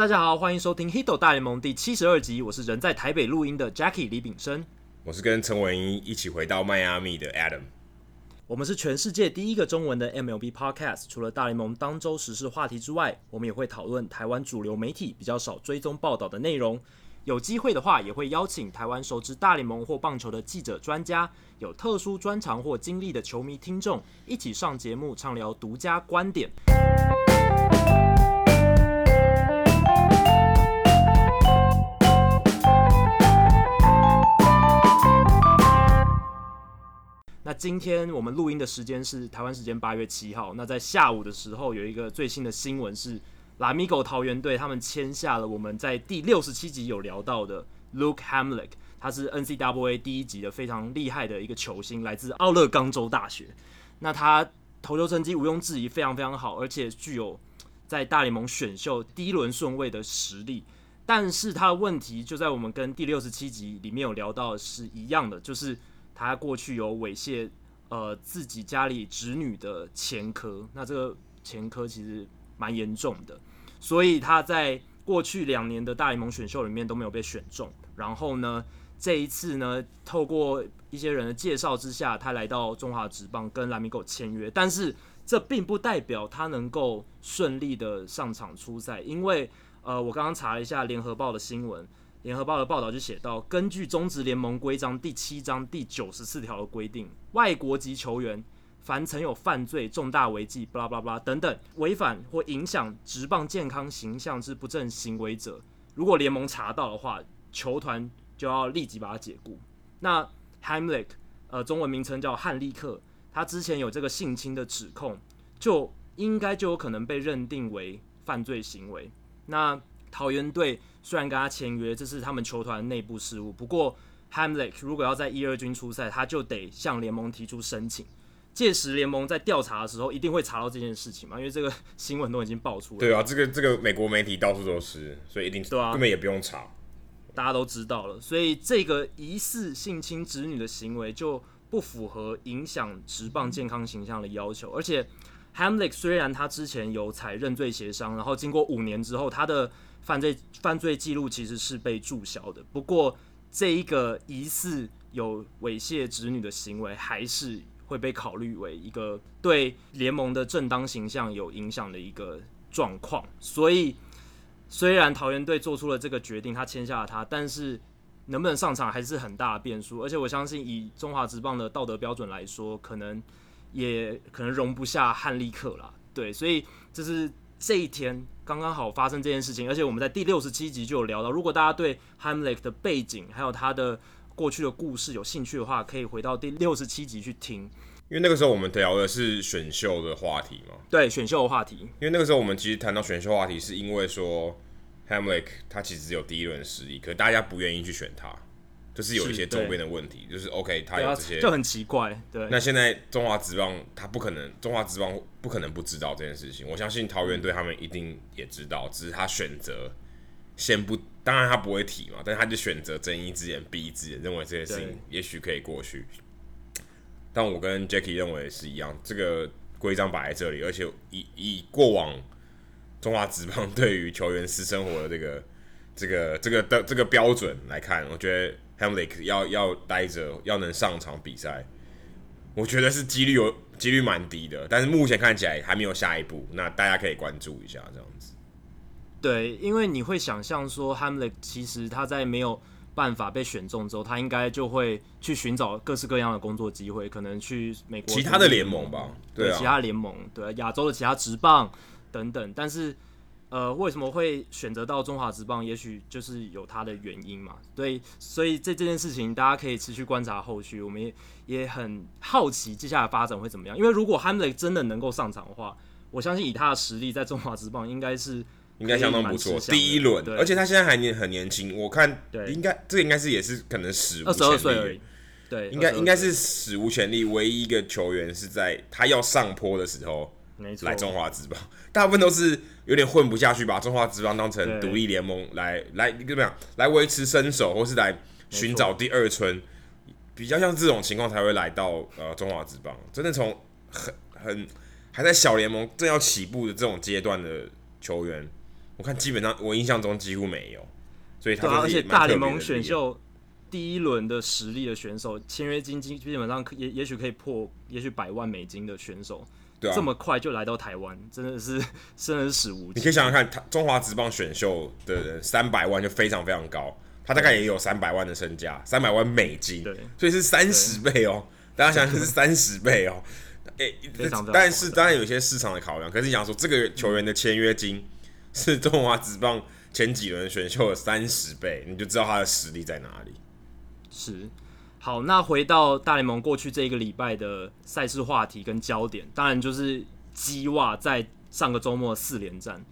大家好，欢迎收听《Hito 大联盟》第七十二集。我是人在台北录音的 Jackie 李炳生，我是跟陈文一一起回到迈阿密的 Adam。我们是全世界第一个中文的 MLB Podcast。除了大联盟当周时事话题之外，我们也会讨论台湾主流媒体比较少追踪报道的内容。有机会的话，也会邀请台湾熟知大联盟或棒球的记者、专家，有特殊专长或经历的球迷听众，一起上节目畅聊独家观点。那今天我们录音的时间是台湾时间八月七号。那在下午的时候，有一个最新的新闻是，拉米狗桃园队他们签下了我们在第六十七集有聊到的 Luke Hamlick，他是 NCAA 第一级的非常厉害的一个球星，来自奥勒冈州大学。那他投球成绩毋庸置疑非常非常好，而且具有在大联盟选秀第一轮顺位的实力。但是他的问题就在我们跟第六十七集里面有聊到的是一样的，就是。他过去有猥亵呃自己家里侄女的前科，那这个前科其实蛮严重的，所以他在过去两年的大联盟选秀里面都没有被选中。然后呢，这一次呢，透过一些人的介绍之下，他来到中华职棒跟拉米狗签约，但是这并不代表他能够顺利的上场出赛，因为呃，我刚刚查了一下联合报的新闻。联合报的报道就写到，根据中职联盟规章第七章第九十四条的规定，外国籍球员凡曾有犯罪、重大违纪、巴拉巴拉等等违反或影响职棒健康形象之不正行为者，如果联盟查到的话，球团就要立即把他解雇。那 Hamlick，呃，中文名称叫汉利克，他之前有这个性侵的指控，就应该就有可能被认定为犯罪行为。那桃猿队虽然跟他签约，这是他们球团内部事务。不过，Hamlick 如果要在一二军出赛，他就得向联盟提出申请。届时联盟在调查的时候，一定会查到这件事情嘛？因为这个新闻都已经爆出来了。对啊，这个这个美国媒体到处都是，所以一定对啊，根本也不用查，大家都知道了。所以这个疑似性侵子女的行为就不符合影响职棒健康形象的要求。而且，Hamlick 虽然他之前有采认罪协商，然后经过五年之后，他的犯罪犯罪记录其实是被注销的，不过这一个疑似有猥亵子女的行为，还是会被考虑为一个对联盟的正当形象有影响的一个状况。所以，虽然桃园队做出了这个决定，他签下了他，但是能不能上场还是很大的变数。而且我相信，以中华职棒的道德标准来说，可能也可能容不下汉利克啦。对，所以这是。这一天刚刚好发生这件事情，而且我们在第六十七集就有聊到，如果大家对 Hamlet 的背景还有他的过去的故事有兴趣的话，可以回到第六十七集去听。因为那个时候我们聊的是选秀的话题嘛。对，选秀的话题。因为那个时候我们其实谈到选秀话题，是因为说 Hamlet 他其实只有第一轮实力，可大家不愿意去选他。就是有一些周边的问题，是就是 OK，他有这些就很奇怪。对，那现在中华职棒他不可能，中华职棒不可能不知道这件事情。我相信桃园队他们一定也知道，只是他选择先不，当然他不会提嘛，但他就选择睁一只眼闭一只眼，认为这件事情也许可以过去。但我跟 Jackie 认为是一样，这个规章摆在这里，而且以以过往中华职棒对于球员私生活的这个这个这个的这个标准来看，我觉得。Hamlick 要要待着，要能上场比赛，我觉得是几率有几率蛮低的。但是目前看起来还没有下一步，那大家可以关注一下这样子。对，因为你会想象说，Hamlick 其实他在没有办法被选中之后，他应该就会去寻找各式各样的工作机会，可能去美国其他的联盟吧，对，对啊，其他联盟，对，亚洲的其他职棒等等，但是。呃，为什么会选择到中华职棒？也许就是有它的原因嘛。对，所以这这件事情大家可以持续观察后续。我们也也很好奇接下来发展会怎么样。因为如果 Hamlick 真的能够上场的话，我相信以他的实力，在中华职棒应该是应该相当不错。第一轮，而且他现在还年很年轻，我看应该这个应该是也是可能史无前例。对，应该应该是史无前例，唯一一个球员是在他要上坡的时候。来中华职棒，大部分都是有点混不下去，把中华职棒当成独立联盟来来怎么样来维持身手，或是来寻找第二春，比较像这种情况才会来到呃中华职棒。真的从很很还在小联盟正要起步的这种阶段的球员，我看基本上我印象中几乎没有，所以他、啊、而且大联盟选秀第一轮的实力的选手，签约金基基本上也也许可以破，也许百万美金的选手，对啊，这么快就来到台湾，真的是 生死无。你可以想想看，他中华职棒选秀的三百万就非常非常高，他大概也有三百万的身价，三百万美金，对，所以是三十倍哦。大家想想是三十倍哦。诶、欸，但是当然有一些市场的考量，可是你想说这个球员的签约金 是中华职棒前几轮选秀的三十倍，你就知道他的实力在哪里。是，好，那回到大联盟过去这一个礼拜的赛事话题跟焦点，当然就是鸡袜在上个周末四连战，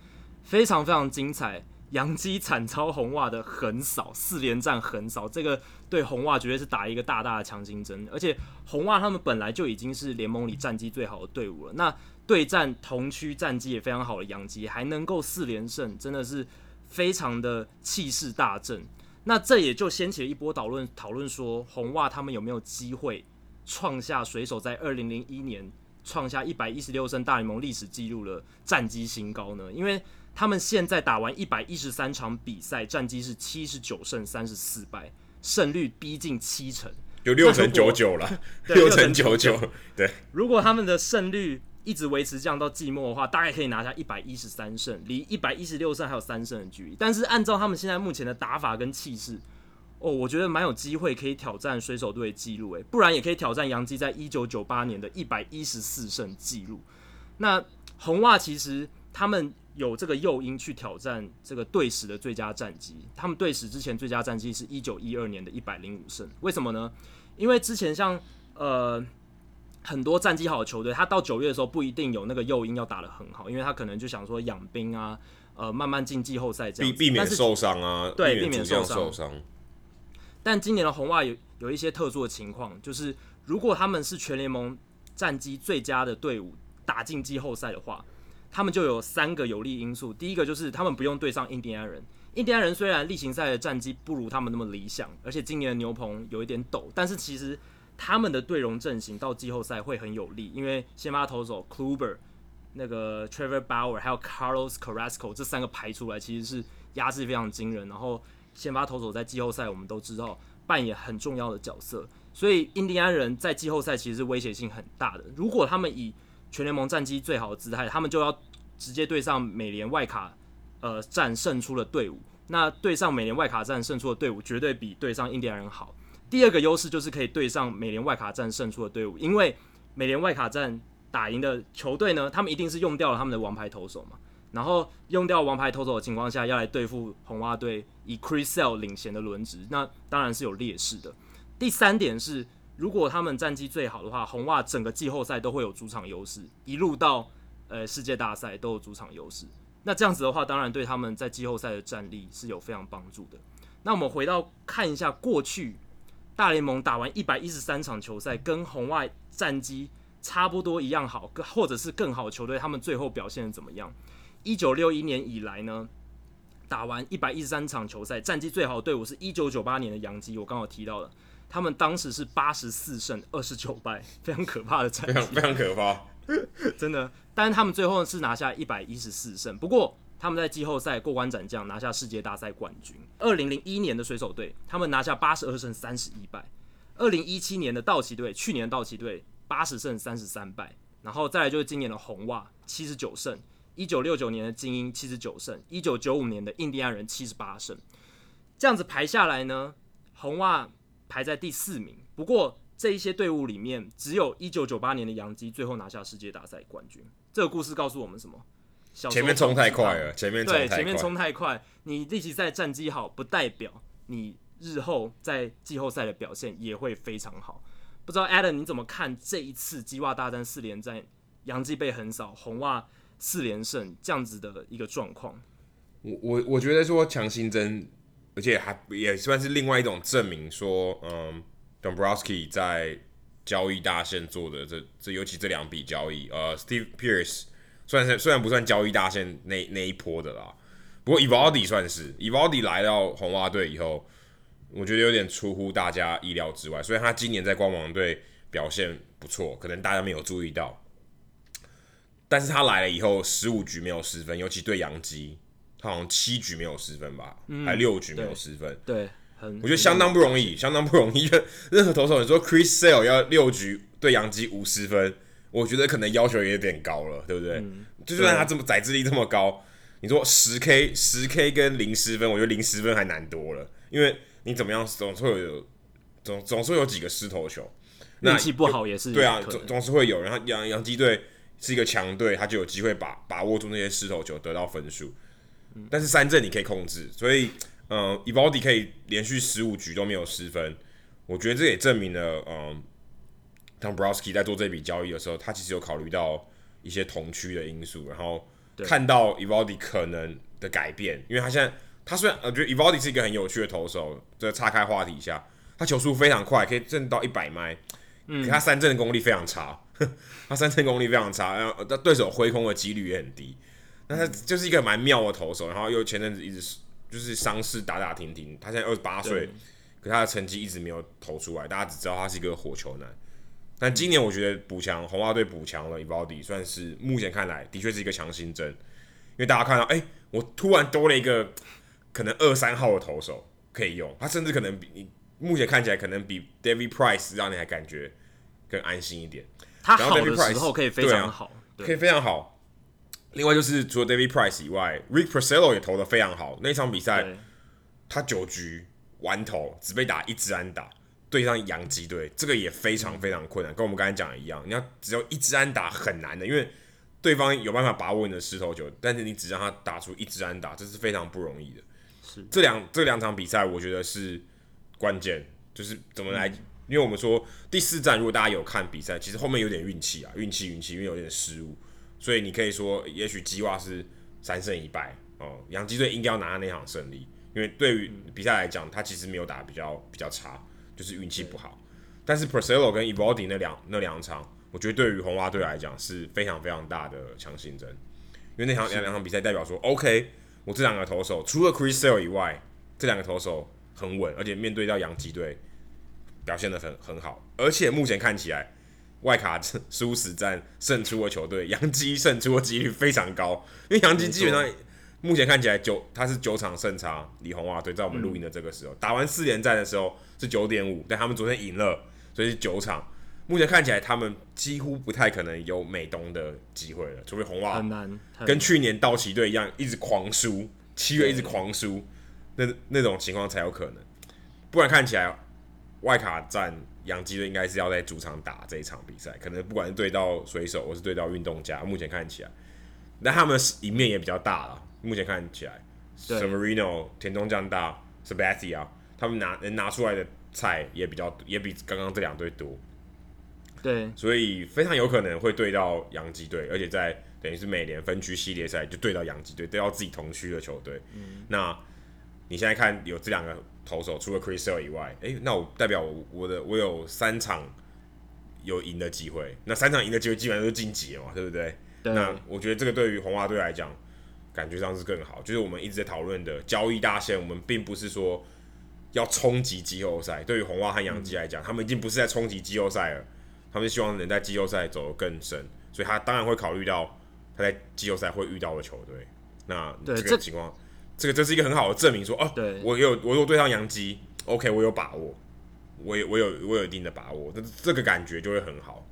非常非常精彩。洋基惨操红袜的横扫，四连战横扫，这个对红袜绝对是打一个大大的强心针。而且红袜他们本来就已经是联盟里战绩最好的队伍了，那对战同区战绩也非常好的洋基，还能够四连胜，真的是非常的气势大振。那这也就掀起了一波讨论，讨论说红袜他们有没有机会创下水手在二零零一年创下一百一十六胜大联盟历史纪录的战绩新高呢？因为他们现在打完一百一十三场比赛，战绩是七十九胜三十四败，胜率逼近七成，有六成九九了，六成九九。对，如果他们的胜率一直维持这样到季末的话，大概可以拿下一百一十三胜，离一百一十六胜还有三胜的距离。但是按照他们现在目前的打法跟气势，哦，我觉得蛮有机会可以挑战水手队的纪录，诶，不然也可以挑战杨基在一九九八年的一百一十四胜记录。那红袜其实他们。有这个诱因去挑战这个队史的最佳战绩。他们队史之前最佳战绩是一九一二年的一百零五胜。为什么呢？因为之前像呃很多战绩好的球队，他到九月的时候不一定有那个诱因要打得很好，因为他可能就想说养兵啊，呃慢慢进季后赛这样，避避免受伤啊，对，避免受伤。但今年的红袜有有一些特殊的情况，就是如果他们是全联盟战绩最佳的队伍打进季后赛的话。他们就有三个有利因素，第一个就是他们不用对上印第安人。印第安人虽然例行赛的战绩不如他们那么理想，而且今年的牛棚有一点抖，但是其实他们的队容阵型到季后赛会很有利，因为先发投手 Kluber、那个 Trevor Bauer 还有 Carlos Carrasco 这三个排出来其实是压制非常惊人。然后先发投手在季后赛我们都知道扮演很重要的角色，所以印第安人在季后赛其实是威胁性很大的。如果他们以全联盟战绩最好的姿态，他们就要直接对上美联外卡，呃，战胜出的队伍。那对上美联外卡战胜出的队伍，绝对比对上印第安人好。第二个优势就是可以对上美联外卡战胜出的队伍，因为美联外卡战打赢的球队呢，他们一定是用掉了他们的王牌投手嘛。然后用掉王牌投手的情况下，要来对付红袜队以 Chris Sale 领衔的轮值，那当然是有劣势的。第三点是。如果他们战绩最好的话，红袜整个季后赛都会有主场优势，一路到呃世界大赛都有主场优势。那这样子的话，当然对他们在季后赛的战力是有非常帮助的。那我们回到看一下过去大联盟打完一百一十三场球赛，跟红外战绩差不多一样好，或者是更好的球队，他们最后表现的怎么样？一九六一年以来呢，打完一百一十三场球赛，战绩最好的队伍是一九九八年的洋基，我刚好提到了。他们当时是八十四胜二十九败，非常可怕的战绩，非常非常可怕，真的。但是他们最后是拿下一百一十四胜，不过他们在季后赛过关斩将，拿下世界大赛冠军。二零零一年的水手队，他们拿下八十二胜三十一败。二零一七年的道奇队，去年道奇队八十胜三十三败，然后再来就是今年的红袜七十九胜。一九六九年的精英七十九胜，一九九五年的印第安人七十八胜。这样子排下来呢，红袜。排在第四名，不过这一些队伍里面，只有一九九八年的洋基最后拿下世界大赛冠军。这个故事告诉我们什么？前面冲太快了，前面对前面冲太快，你例行赛战绩好，不代表你日后在季后赛的表现也会非常好。不知道 Adam 你怎么看这一次鸡袜大战四连战，洋基被横扫，红袜四连胜这样子的一个状况？我我我觉得说强心针。而且还也算是另外一种证明，说，嗯，Dombrowski 在交易大线做的这这，尤其这两笔交易，呃，Steve Pearce 虽然是虽然不算交易大线那那一波的啦，不过 Eovaldi 算是 Eovaldi 来到红袜队以后，我觉得有点出乎大家意料之外。虽然他今年在光芒队表现不错，可能大家没有注意到，但是他来了以后，十五局没有失分，尤其对杨基。他好像七局没有失分吧，嗯、还六局没有失分。对，很我觉得相当不容易，相当不容易。任何投手，你说 Chris Sale 要六局对杨基五失分，我觉得可能要求也有点高了，对不对？嗯、就算他这么宰制力这么高，你说十 K 十 K 跟零失分，我觉得零失分还难多了，因为你怎么样总是会有总总是会有几个失头球，运气不好也是对啊，总总是会有。然后洋洋基队是一个强队，他就有机会把把握住那些失头球，得到分数。但是三振你可以控制，所以，嗯、呃，Eovaldi 可以连续十五局都没有失分，我觉得这也证明了，嗯，Dombrowski 在做这笔交易的时候，他其实有考虑到一些同区的因素，然后看到 Eovaldi 可能的改变，因为他现在他虽然我觉得 Eovaldi 是一个很有趣的投手，这岔开话题一下，他球速非常快，可以震到一百迈，嗯，可他三振的功力非常差，他三振功力非常差，然后对手挥空的几率也很低。那他就是一个蛮妙的投手，然后又前阵子一直就是伤势打打停停。他现在二十八岁，可他的成绩一直没有投出来，大家只知道他是一个火球男。但今年我觉得补强红袜队补强了，Eovaldi 算是目前看来的确是一个强心针，因为大家看到，哎、欸，我突然多了一个可能二三号的投手可以用，他甚至可能比你目前看起来可能比 David Price 让你还感觉更安心一点。他好的时候可以非常好，啊、可以非常好。另外就是除了 David Price 以外，Rick Porcello 也投的非常好。那场比赛，他九局完投只被打一支安打，对上洋基队，这个也非常非常困难。跟我们刚才讲的一样，你要只有一支安打很难的，因为对方有办法把握你的石头球，但是你只让他打出一支安打，这是非常不容易的。是这两这两场比赛，我觉得是关键，就是怎么来？因为我们说第四站，如果大家有看比赛，其实后面有点运气啊，运气运气，因为有点失误。所以你可以说，也许基袜是三胜一败哦。洋基队应该要拿下那场胜利，因为对于比赛来讲，他其实没有打比较比较差，就是运气不好。但是 Porcello 跟 Eovaldi 那两那两场，我觉得对于红袜队来讲是非常非常大的强心针，因为那场两两场比赛代表说，OK，我这两个投手除了 Chris Sale 以外，这两个投手很稳，而且面对到洋基队表现的很很好，而且目前看起来。外卡输 死战胜出的球队，洋基胜出的几率非常高，因为洋基基本上目前看起来九，他是九场胜差，李红袜队在我们录音的这个时候，嗯、打完四连战的时候是九点五，但他们昨天赢了，所以是九场。目前看起来他们几乎不太可能有美东的机会了，除非红袜很难跟去年道奇队一样一直狂输，七月一直狂输，那那种情况才有可能，不然看起来外卡战。洋基队应该是要在主场打这一场比赛，可能不管是对到水手，或是对到运动家，目前看起来，那他们赢面也比较大了。目前看起来，Severino 田中将大，Sabathia 他们拿能拿出来的菜也比较，也比刚刚这两队多。对，所以非常有可能会对到洋基队，而且在等于是美联分区系列赛就对到洋基队，对到自己同区的球队。嗯，那你现在看有这两个。投手除了 Chris Sale 以外，诶、欸，那我代表我我的我有三场有赢的机会，那三场赢的机会基本上都是晋级了嘛，对不对？对。那我觉得这个对于红袜队来讲，感觉上是更好。就是我们一直在讨论的交易大线，我们并不是说要冲击季后赛。对于红袜和洋基来讲，嗯、他们已经不是在冲击季后赛了，他们希望能在季后赛走得更深，所以他当然会考虑到他在季后赛会遇到的球队。那这个情况。这个这是一个很好的证明说，说哦，对我有我有对上洋基，OK，我有把握，我有我有我有一定的把握，这这个感觉就会很好。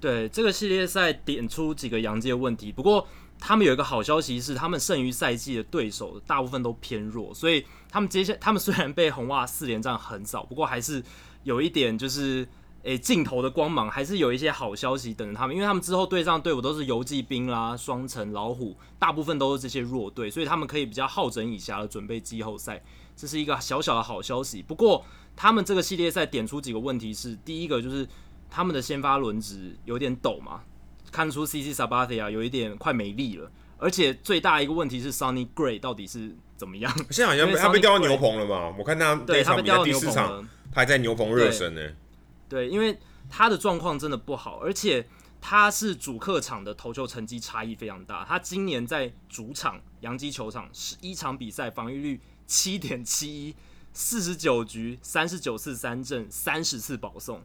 对，这个系列赛点出几个洋基的问题，不过他们有一个好消息是，他们剩余赛季的对手大部分都偏弱，所以他们接下他们虽然被红袜四连战横扫，不过还是有一点就是。诶，尽头的光芒还是有一些好消息等着他们，因为他们之后对上队伍都是游骑兵啦、双城老虎，大部分都是这些弱队，所以他们可以比较好整以暇的准备季后赛，这是一个小小的好消息。不过，他们这个系列赛点出几个问题是：第一个就是他们的先发轮值有点陡嘛，看出 CC Sabathia 有一点快没力了，而且最大一个问题是 Sonny Gray 到底是怎么样？现在好像他被调到牛棚了嘛？我看他对他被调到牛棚了，他还在牛棚热身呢。对，因为他的状况真的不好，而且他是主客场的投球成绩差异非常大。他今年在主场洋基球场十一场比赛，防御率七点七一，四十九局三十九次三振，三十次保送。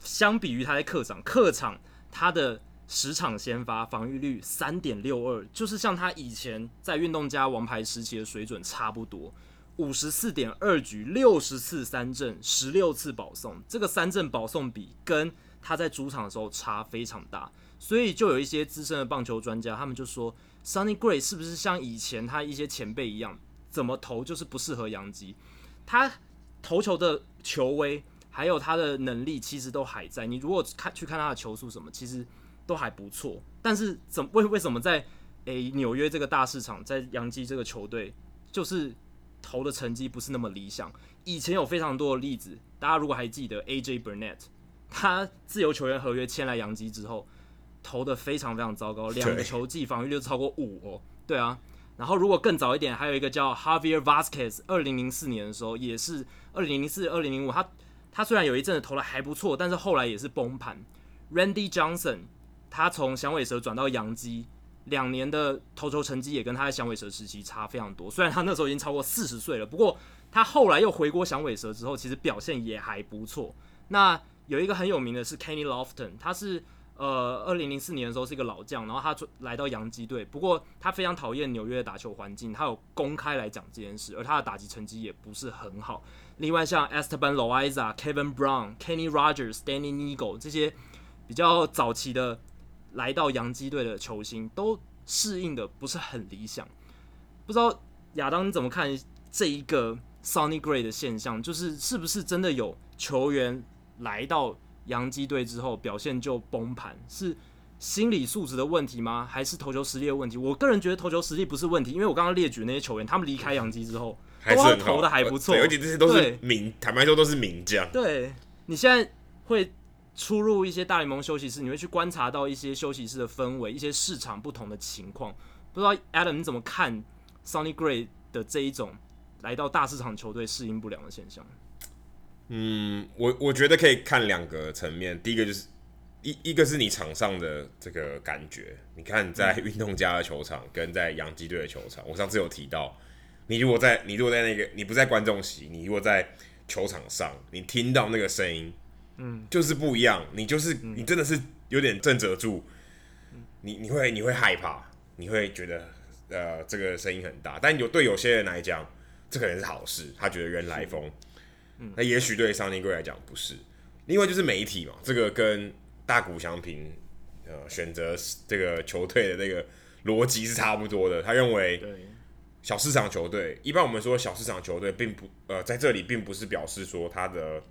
相比于他在客场，客场他的十场先发，防御率三点六二，就是像他以前在运动家王牌时期的水准差不多。五十四点二局，六十次三振，十六次保送，这个三振保送比跟他在主场的时候差非常大，所以就有一些资深的棒球专家，他们就说，Sunny Gray 是不是像以前他一些前辈一样，怎么投就是不适合洋基？他投球的球威还有他的能力其实都还在，你如果看去看他的球速什么，其实都还不错。但是怎为为什么在诶纽约这个大市场，在洋基这个球队，就是投的成绩不是那么理想。以前有非常多的例子，大家如果还记得 AJ Burnett，他自由球员合约签来洋基之后，投的非常非常糟糕，两个球季防御率超过五哦。对啊，然后如果更早一点，还有一个叫 Javier Vazquez，二零零四年的时候也是二零零四、二零零五，他他虽然有一阵子投的还不错，但是后来也是崩盘。Randy Johnson，他从响尾蛇转到洋基。两年的投球成绩也跟他在响尾蛇时期差非常多，虽然他那时候已经超过四十岁了，不过他后来又回国响尾蛇之后，其实表现也还不错。那有一个很有名的是 Kenny Lofton，他是呃二零零四年的时候是一个老将，然后他来到洋基队，不过他非常讨厌纽约的打球环境，他有公开来讲这件事，而他的打击成绩也不是很好。另外像 Esteban Loaiza、Kevin Brown、Kenny Rogers、Danny Neagle 这些比较早期的。来到洋基队的球星都适应的不是很理想，不知道亚当你怎么看这一个 Sonny Gray 的现象？就是是不是真的有球员来到洋基队之后表现就崩盘？是心理素质的问题吗？还是投球实力的问题？我个人觉得投球实力不是问题，因为我刚刚列举那些球员，他们离开洋基之后还是投的还不错，而且这些都是名，坦白说都是名将。对，你现在会。出入一些大联盟休息室，你会去观察到一些休息室的氛围，一些市场不同的情况。不知道 Adam 你怎么看 Sonny Gray 的这一种来到大市场球队适应不良的现象？嗯，我我觉得可以看两个层面。第一个就是一一个是你场上的这个感觉，你看在运动家的球场跟在洋基队的球场，我上次有提到，你如果在你如果在那个你不在观众席，你如果在球场上，你听到那个声音。嗯，就是不一样。你就是你，真的是有点震慑住。你你会你会害怕，你会觉得呃这个声音很大。但有对有些人来讲，这可能是好事，他觉得人来疯。那也许对 Sonny Gray 来讲不是。另外就是媒体嘛，这个跟大谷翔平呃选择这个球队的那个逻辑是差不多的。他认为小市场球队，一般我们说小市场球队，并不呃在这里并不是表示说他的。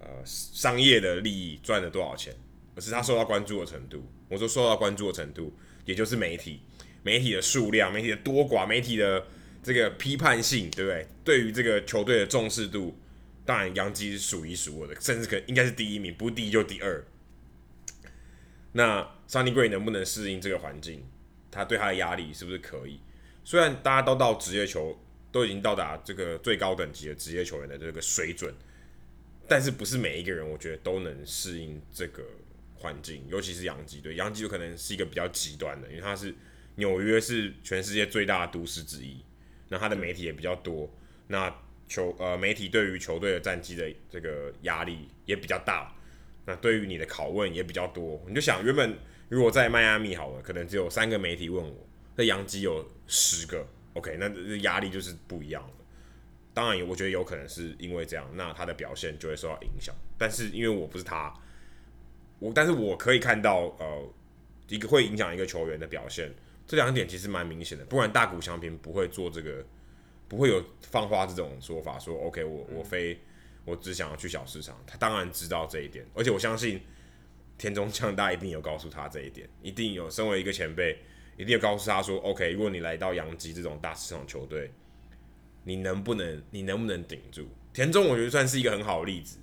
呃，商业的利益赚了多少钱，而是他受到关注的程度。我说受到关注的程度，也就是媒体、媒体的数量、媒体的多寡、媒体的这个批判性，对不对？对于这个球队的重视度，当然杨基是数一数二的，甚至可应该是第一名，不是第一就第二。那 Sonny Gray 能不能适应这个环境？他对他的压力是不是可以？虽然大家都到职业球，都已经到达这个最高等级的职业球员的这个水准。但是不是每一个人，我觉得都能适应这个环境，尤其是洋基队。洋基有可能是一个比较极端的，因为它是纽约是全世界最大的都市之一，那它的媒体也比较多，那球呃媒体对于球队的战绩的这个压力也比较大，那对于你的拷问也比较多。你就想，原本如果在迈阿密好了，可能只有三个媒体问我，那洋基有十个，OK，那压力就是不一样。当然，我觉得有可能是因为这样，那他的表现就会受到影响。但是因为我不是他，我但是我可以看到，呃，一个会影响一个球员的表现，这两点其实蛮明显的。不然大谷翔平不会做这个，不会有放话这种说法，说 OK，我我非我只想要去小市场。他当然知道这一点，而且我相信田中将大一定有告诉他这一点，一定有。身为一个前辈，一定有告诉他说，OK，如果你来到洋基这种大市场球队。你能不能，你能不能顶住？田中我觉得算是一个很好的例子。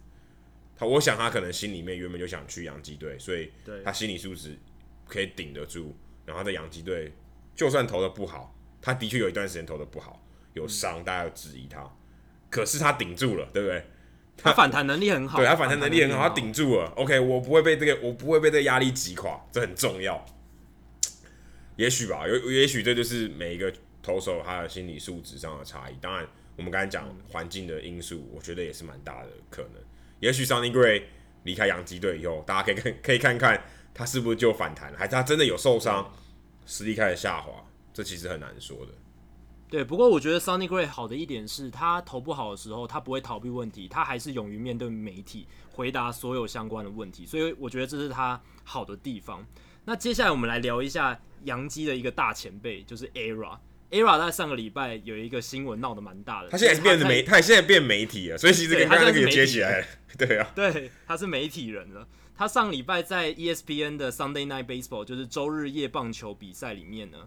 他，我想他可能心里面原本就想去洋基队，所以他心理素质可以顶得住。然后在洋基队，就算投的不好，他的确有一段时间投的不好，有伤，大家要质疑他。可是他顶住了，对不对？他反弹能力很好，对他反弹能力很好，他顶住了。OK，我不会被这个，我不会被这个压力击垮，这很重要。也许吧，有也许这就是每一个。投手他的心理素质上的差异，当然我们刚才讲环境的因素，我觉得也是蛮大的可能。也许 Sunny Gray 离开洋基队以后，大家可以看可以看看他是不是就反弹，还是他真的有受伤，实力开始下滑？这其实很难说的。对，不过我觉得 Sunny Gray 好的一点是他投不好的时候，他不会逃避问题，他还是勇于面对媒体，回答所有相关的问题，所以我觉得这是他好的地方。那接下来我们来聊一下洋基的一个大前辈，就是 ERA。ERA 在上个礼拜有一个新闻闹得蛮大的，他现在是变成媒，他现在变媒体了，所以其实跟刚刚那个接起来了，对啊，对，他是媒体人了。他上礼拜在 ESPN 的 Sunday Night Baseball，就是周日夜棒球比赛里面呢，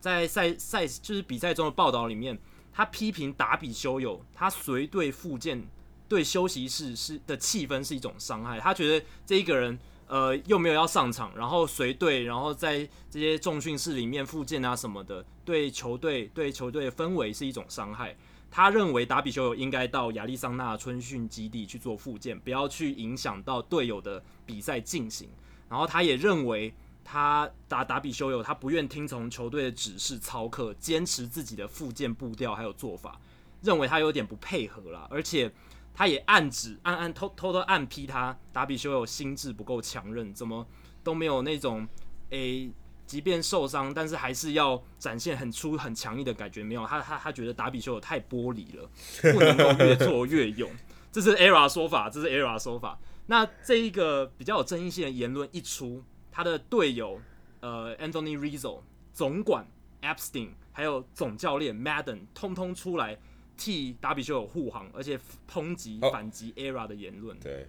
在赛赛就是比赛中的报道里面，他批评达比修友他随队复健对休息室是的气氛是一种伤害，他觉得这一个人。呃，又没有要上场，然后随队，然后在这些重训室里面复健啊什么的，对球队对球队的氛围是一种伤害。他认为达比修友应该到亚利桑那春训基地去做复健，不要去影响到队友的比赛进行。然后他也认为他达达比修有他不愿听从球队的指示操课，坚持自己的复健步调还有做法，认为他有点不配合啦，而且。他也暗指、暗暗偷偷偷暗批他，达比修有心智不够强韧，怎么都没有那种，诶、即便受伤，但是还是要展现很出很强硬的感觉。没有，他他他觉得达比修有太玻璃了，不能够越做越勇。这是 ERA 说法，这是 ERA 说法。那这一个比较有争议性的言论一出，他的队友呃 Anthony Rizzo 总管 Epstein 还有总教练 Madden 通通出来。替达比修有护航，而且抨击、反击 ERA 的言论、哦。对，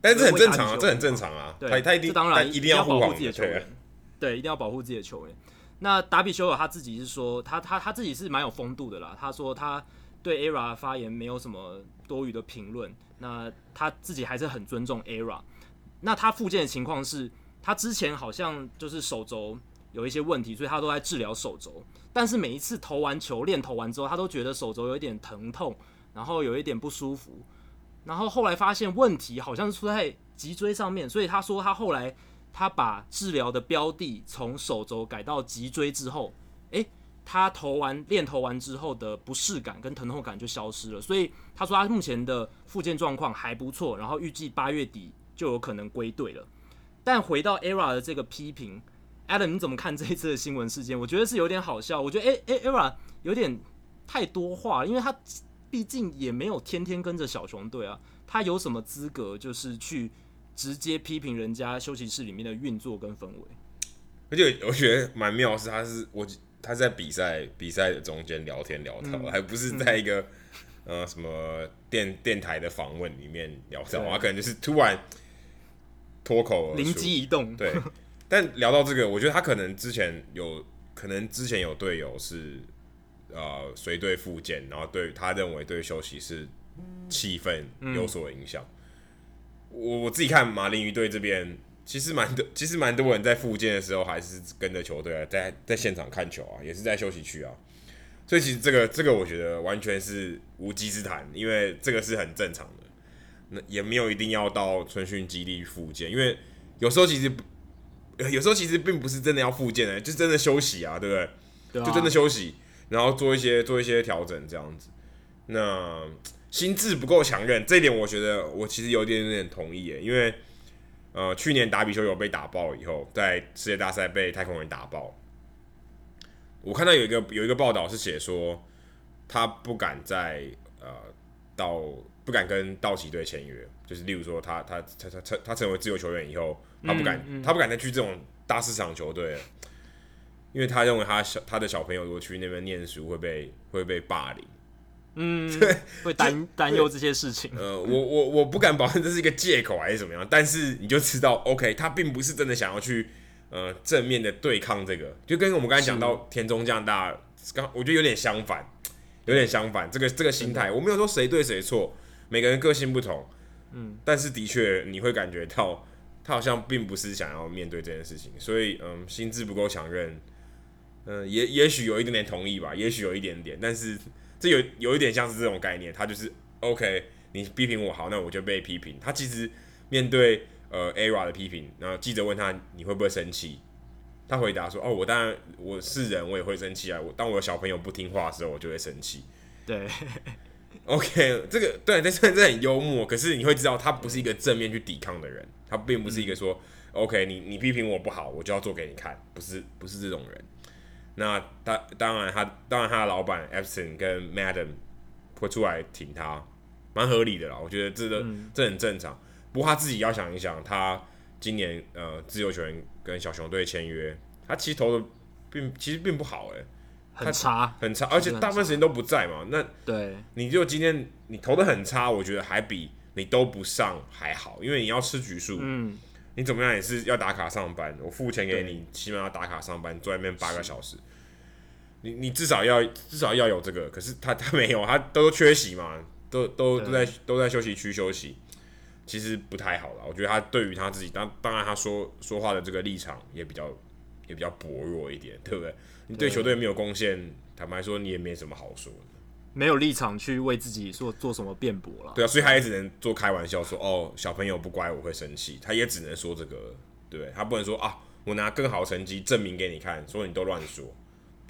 但是这很正常啊，这很正常啊。对，他他一定当然一定要保护自己的球员。对，对，一定要保护自己的球员。那达比修有他自己是说，他他他自己是蛮有风度的啦。他说他对 ERA 的发言没有什么多余的评论。那他自己还是很尊重 ERA。那他附件的情况是，他之前好像就是手肘有一些问题，所以他都在治疗手肘。但是每一次投完球练投完之后，他都觉得手肘有一点疼痛，然后有一点不舒服。然后后来发现问题好像是出在脊椎上面，所以他说他后来他把治疗的标的从手肘改到脊椎之后，诶，他投完练投完之后的不适感跟疼痛感就消失了。所以他说他目前的复健状况还不错，然后预计八月底就有可能归队了。但回到 ERA 的这个批评。Adam，你怎么看这一次的新闻事件？我觉得是有点好笑。我觉得，哎哎，ERA 有点太多话，因为他毕竟也没有天天跟着小熊队啊，他有什么资格就是去直接批评人家休息室里面的运作跟氛围？而且我觉得蛮妙的是，他是我他在比赛比赛的中间聊天聊到，嗯、还不是在一个、嗯、呃什么电电台的访问里面聊到，他可能就是突然脱口而出，灵机一动，对。但聊到这个，我觉得他可能之前有可能之前有队友是呃随队复健，然后对他认为对休息是气氛有所影响。我、嗯、我自己看马林鱼队这边，其实蛮多，其实蛮多人在复健的时候还是跟着球队啊在在现场看球啊，也是在休息区啊。所以其实这个这个我觉得完全是无稽之谈，因为这个是很正常的，那也没有一定要到春训基地复健，因为有时候其实。有时候其实并不是真的要复健的，就真的休息啊，对不对？就真的休息，然后做一些做一些调整这样子。那心智不够强韧，这一点我觉得我其实有点有点同意耶，因为呃，去年达比修有被打爆以后，在世界大赛被太空人打爆。我看到有一个有一个报道是写说，他不敢再呃到不敢跟道奇队签约，就是例如说他他他他他他成为自由球员以后。他不敢，嗯嗯、他不敢再去这种大市场球队了，因为他认为他小他的小朋友如果去那边念书会被会被霸凌，嗯，对，会担担忧这些事情。呃，我我我不敢保证这是一个借口还是怎么样，但是你就知道，OK，他并不是真的想要去呃正面的对抗这个，就跟我们刚才讲到田中将大，刚我觉得有点相反，有点相反，这个这个心态，我没有说谁对谁错，每个人个性不同，嗯，但是的确你会感觉到。他好像并不是想要面对这件事情，所以嗯，心智不够强韧，嗯，也也许有一点点同意吧，也许有一点点，但是这有有一点像是这种概念，他就是 OK，你批评我好，那我就被批评。他其实面对呃 ERA 的批评，然后记者问他你会不会生气，他回答说哦，我当然我是人，我也会生气啊，我当我的小朋友不听话的时候，我就会生气。对。OK，这个对，但是这很幽默。可是你会知道，他不是一个正面去抵抗的人，他并不是一个说 OK，你你批评我不好，我就要做给你看，不是不是这种人。那当当然他当然他的老板 Epstein 跟 Madam 会出来挺他，蛮合理的啦。我觉得这个、嗯、这很正常。不过他自己要想一想，他今年呃自由球员跟小熊队签约，他其实投的并其实并不好诶、欸，很差很差，而且大部分时间都不在嘛。那对，你就今天你投的很差，我觉得还比你都不上还好，因为你要吃局数。嗯。你怎么样也是要打卡上班，我付钱给你，起码要打卡上班，坐在那边八个小时。你你至少要至少要有这个，可是他 他没有，他都缺席嘛，都都都在都在休息区休息，其实不太好了。我觉得他对于他自己，当当然他说说话的这个立场也比较也比较薄弱一点，对不对？你对球队没有贡献，坦白说你也没什么好说的。没有立场去为自己做做什么辩驳了。对啊，所以他也只能做开玩笑说：“哦，小朋友不乖，我会生气。”他也只能说这个，对，他不能说啊，我拿更好成绩证明给你看，说你都乱说，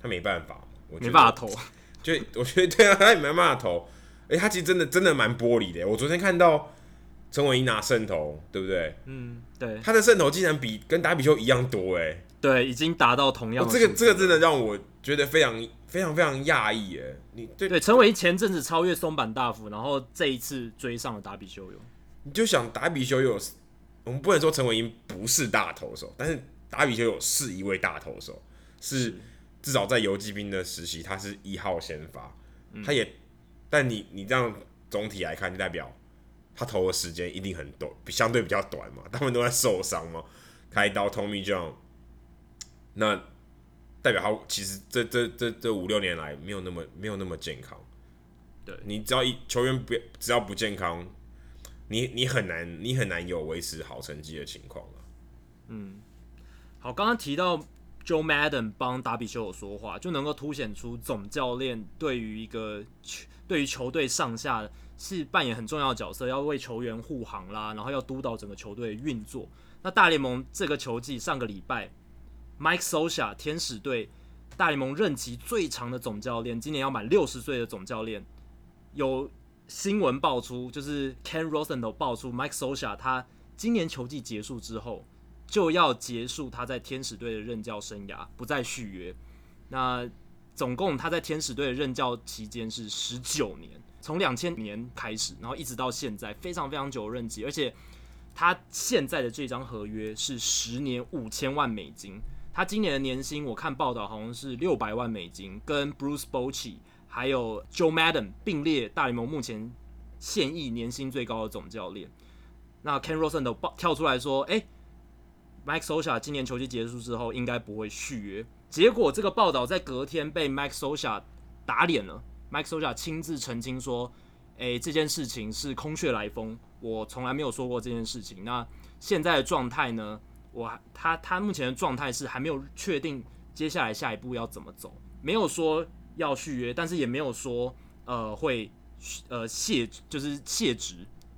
他没办法，我没办法投。就我觉得对啊，他也没办法投。哎、欸，他其实真的真的蛮玻璃的。我昨天看到陈伟殷拿胜投，对不对？嗯，对。他的胜投竟然比跟打比修一样多，哎，对，已经达到同样的、哦。这个这个真的让我觉得非常。非常非常讶异耶！你对对，陈伟前阵子超越松坂大辅，然后这一次追上了达比修有。你就想达比修有，我们不能说陈伟英不是大投手，但是达比修有是一位大投手，是，至少在游击兵的时期，他是一号先发，嗯、他也，但你你这样总体来看，就代表他投的时间一定很短，相对比较短嘛，他们都在受伤嘛，开刀 Tommy John，那。代表他其实这这这这五六年来没有那么没有那么健康。对，你只要一球员不只要不健康，你你很难你很难有维持好成绩的情况啊。嗯，好，刚刚提到 Joe Madden 帮达比修有说话，就能够凸显出总教练对于一个球对于球队上下是扮演很重要的角色，要为球员护航啦，然后要督导整个球队运作。那大联盟这个球季上个礼拜。Mike Sosa 天使队大联盟任期最长的总教练，今年要满六十岁的总教练，有新闻爆出，就是 Ken Rosenthal 爆出 Mike Sosa 他今年球季结束之后就要结束他在天使队的任教生涯，不再续约。那总共他在天使队的任教期间是十九年，从两千年开始，然后一直到现在，非常非常久的任期，而且他现在的这张合约是十年五千万美金。他今年的年薪，我看报道好像是六百万美金，跟 Bruce Bochy 还有 Joe Maddon 并列大联盟目前现役年薪最高的总教练。那 Ken Rosen 都跳出来说：“哎、，Mike s o s h a 今年球季结束之后应该不会续约。”结果这个报道在隔天被 Mike s o s h a 打脸了。Mike s o s h a 亲自澄清说：“哎、这件事情是空穴来风，我从来没有说过这件事情。那现在的状态呢？”我他他目前的状态是还没有确定接下来下一步要怎么走，没有说要续约，但是也没有说呃会呃卸就是卸职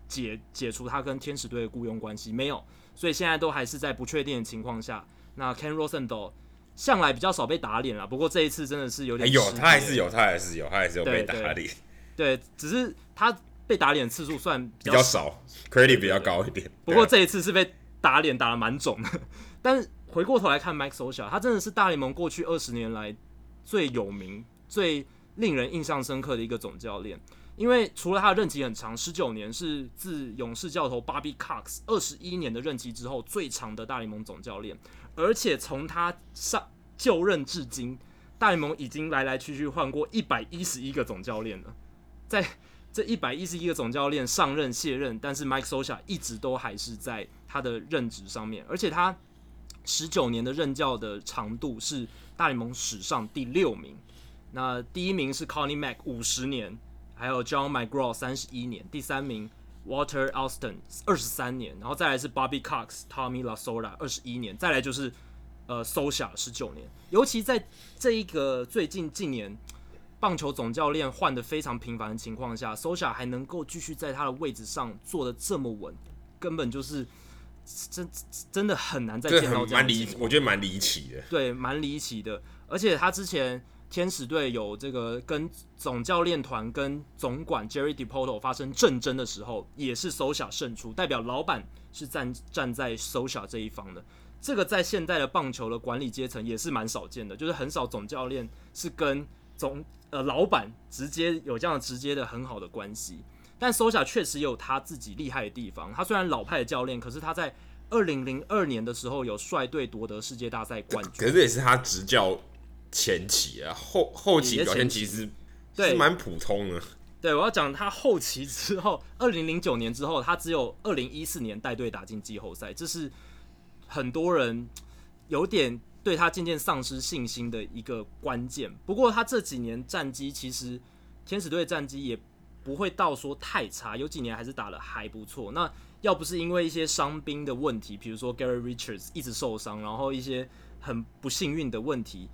解解除他跟天使队的雇佣关系，没有，所以现在都还是在不确定的情况下。那 Ken Rosenthal 向来比较少被打脸了，不过这一次真的是有点、欸、有，他还是有，他还是有，他还是有被打脸。对，只是他被打脸次数算比较，比较少，credit 比较高一点。不过这一次是被。打脸打得蛮肿的，但是回过头来看，Mike Scioscia，他真的是大联盟过去二十年来最有名、最令人印象深刻的一个总教练。因为除了他的任期很长，十九年是自勇士教头 Bobby Cox 二十一年的任期之后最长的大联盟总教练。而且从他上就任至今，大联盟已经来来去去换过一百一十一个总教练了。在这一百一十一个总教练上任卸任，但是 Mike Scioscia 一直都还是在他的任职上面，而且他十九年的任教的长度是大联盟史上第六名。那第一名是 Connie Mack 五十年，还有 John McGraw 三十一年，第三名 Water Austin 二十三年，然后再来是 Bobby Cox、Tommy Lasorda 二十一年，再来就是呃 Sosa 十九年。尤其在这一个最近近年。棒球总教练换得非常频繁的情况下，Sosa 还能够继续在他的位置上坐得这么稳，根本就是真真的很难再见到这样。蛮离，我觉得蛮离奇的。对，蛮离奇的。而且他之前天使队有这个跟总教练团跟总管 Jerry Dipoto 发生战争的时候，也是 Solskjaer 胜出，代表老板是站站在 Solskjaer 这一方的。这个在现代的棒球的管理阶层也是蛮少见的，就是很少总教练是跟总呃老板直接有这样直接的很好的关系。但 Solskjaer 确实有他自己厉害的地方，他虽然老派的教练，可是他在二零零二年的时候有率队夺得世界大赛冠军。可是这也是他执教前期啊，后后期表现其实对蛮普通的。对，我要讲他后期之后，二零零九年之后，他只有二零一四年带队打进季后赛，这是。很多人有点对他渐渐丧失信心的一个关键。不过他这几年战绩其实天使队战绩也不会到说太差，有几年还是打的还不错。那要不是因为一些伤兵的问题，比如说 Gary Richards 一直受伤，然后一些很不幸运的问题，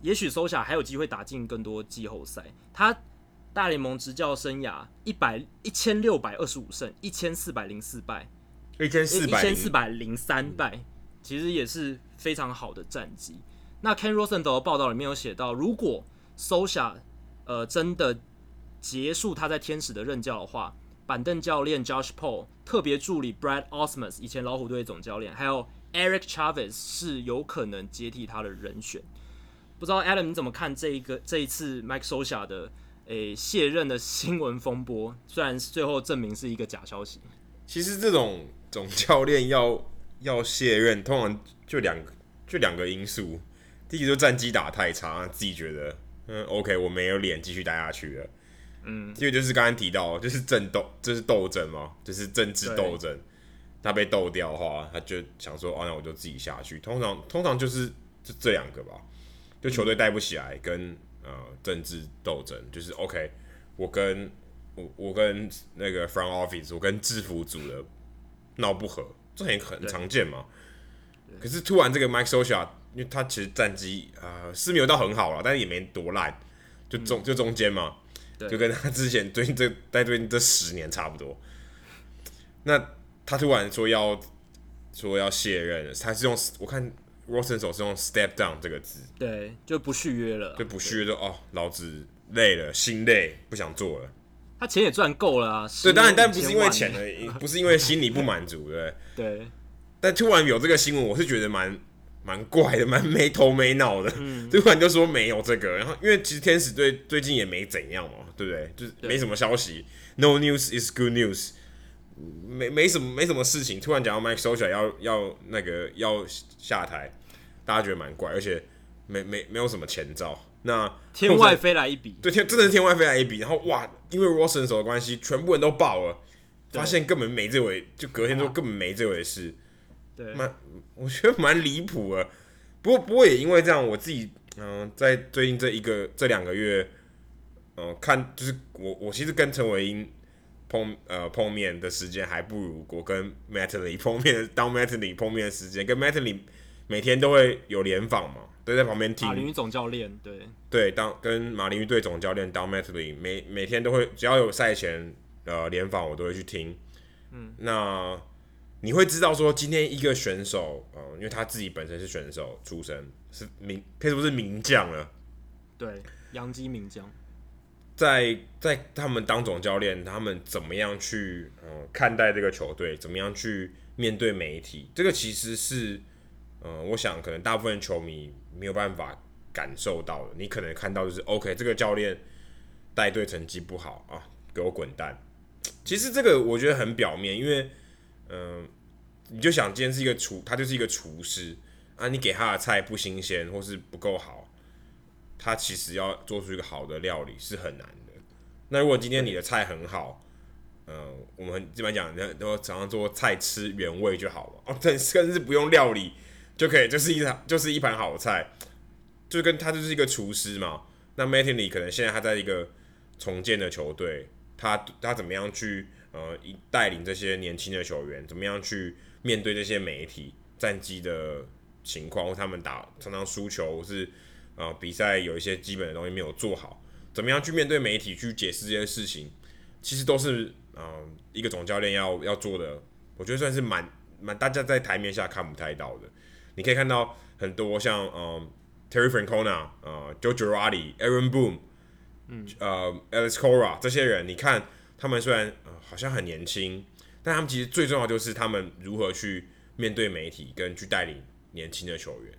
也许 Solskjaer 还有机会打进更多季后赛。他大联盟执教生涯一百一千六百二十五胜，一千四百零四败，一千四百一千四百零三败。其实也是非常好的战绩。那 Ken Rosenthal 的报道里面有写到，如果 Solskjaer 呃真的结束他在天使的任教的话，板凳教练 Josh Paul、特别助理 Brad Ausmus 以前老虎队总教练，还有 Eric Chavez 是有可能接替他的人选。不知道 Adam 你怎么看这一个这一次 Mike Sosa 的诶、卸任的新闻风波？虽然最后证明是一个假消息。其实这种总教练要。要卸任，通常就两个，就两个因素。第一个就战绩打太差，自己觉得嗯，OK，我没有脸继续待下去了。嗯，因为就是刚刚提到，就是争斗，这是斗争嘛，就是政治斗争。他被斗掉的话，他就想说，哦，那我就自己下去。通常，通常就是就这两个吧，就球队带不起来，跟呃政治斗争，就是 OK，我跟我我跟那个 front office，我跟制服组的闹不和。这很很常见嘛，可是突然这个 Mike Solskjaer，因为他其实战绩啊、呃、是没有到很好了，但是也没多烂，就中、嗯、就中间嘛，就跟他之前最近这在最近这十年差不多。那他突然说要说要卸任，他是用我看 Rosenthal 是用 step down 这个字，对，就不续约了，就不续约就哦，老子累了，心累，不想做了。他钱也赚够了啊，对，当然，但不是因为钱而已，不是因为心里不满足，对不对？对。但突然有这个新闻，我是觉得蛮蛮怪的，蛮没头没脑的。嗯。突然就说没有这个，然后因为其实天使队最近也没怎样嘛，对不对？就是没什么消息，No news is good news，没没什么没什么事情。突然讲到 Mike Solskjaer 要要那个要下台，大家觉得蛮怪，而且没没没有什么前兆。那天外飞来一笔，对，天真的是天外飞来一笔，然后哇，因为 Rosenthal 的关系，全部人都爆了，发现根本没这回，就隔天就根本没这回事，对，蛮我觉得蛮离谱的。不过不过也因为这样，我自己嗯、呃，在最近这一个这两个月，嗯、呃，看就是我我其实跟陈伟英碰呃碰面的时间还不如我跟 Mattingly 碰面，当 Mattingly 碰面的时间，跟 Mattingly 每天都会有联访嘛。都，在旁边听。马林鱼总教练，对对，当跟马林鱼队总教练 Don Mattingly 每每天都会，只要有赛前呃联访，我都会去听。嗯，那你会知道说，今天一个选手，嗯、呃，因为他自己本身是选手出身，是名可以说是名将了。对，洋基名将。在在他们当总教练，他们怎么样去嗯、呃、看待这个球队？怎么样去面对媒体？这个其实是。嗯，我想可能大部分球迷没有办法感受到的，你可能看到就是 OK，这个教练带队成绩不好啊，给我滚蛋。其实这个我觉得很表面，因为嗯，你就想今天是一个厨，他就是一个厨师啊，你给他的菜不新鲜或是不够好，他其实要做出一个好的料理是很难的。那如果今天你的菜很好，嗯，我们基本上讲，都常常做菜吃原味就好了哦，但甚至不用料理。就可以，就是一盘，就是一盘好菜，就跟他就是一个厨师嘛。那 Mattingly 可能现在他在一个重建的球队，他他怎么样去呃带领这些年轻的球员，怎么样去面对这些媒体战绩的情况，或他们打常常输球，是呃比赛有一些基本的东西没有做好，怎么样去面对媒体去解释这些事情，其实都是呃一个总教练要要做的，我觉得算是蛮蛮大家在台面下看不太到的。你可以看到很多像嗯 Terry Francona 呃 Joe Girardi、Aaron Boone，嗯，呃，Alex Cora 这些人，你看他们虽然、呃、好像很年轻，但他们其实最重要就是他们如何去面对媒体跟去带领年轻的球员，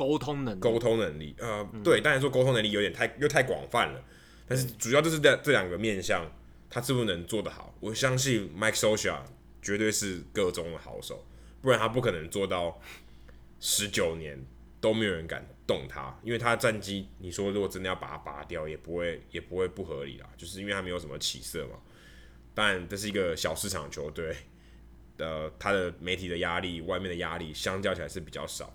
沟通能力，沟通能力，呃，嗯、对，当然说沟通能力有点太又太广泛了，但是主要就是这这两个面向，他是不是能做得好？我相信 Mike Scioscia 绝对是各中的好手，不然他不可能做到十九年都没有人敢动他，因为他的战绩，你说如果真的要把他拔掉，也不会也不会不合理啦，就是因为他没有什么起色嘛。当然，这是一个小市场球队，呃，他的媒体的压力、外面的压力，相较起来是比较少。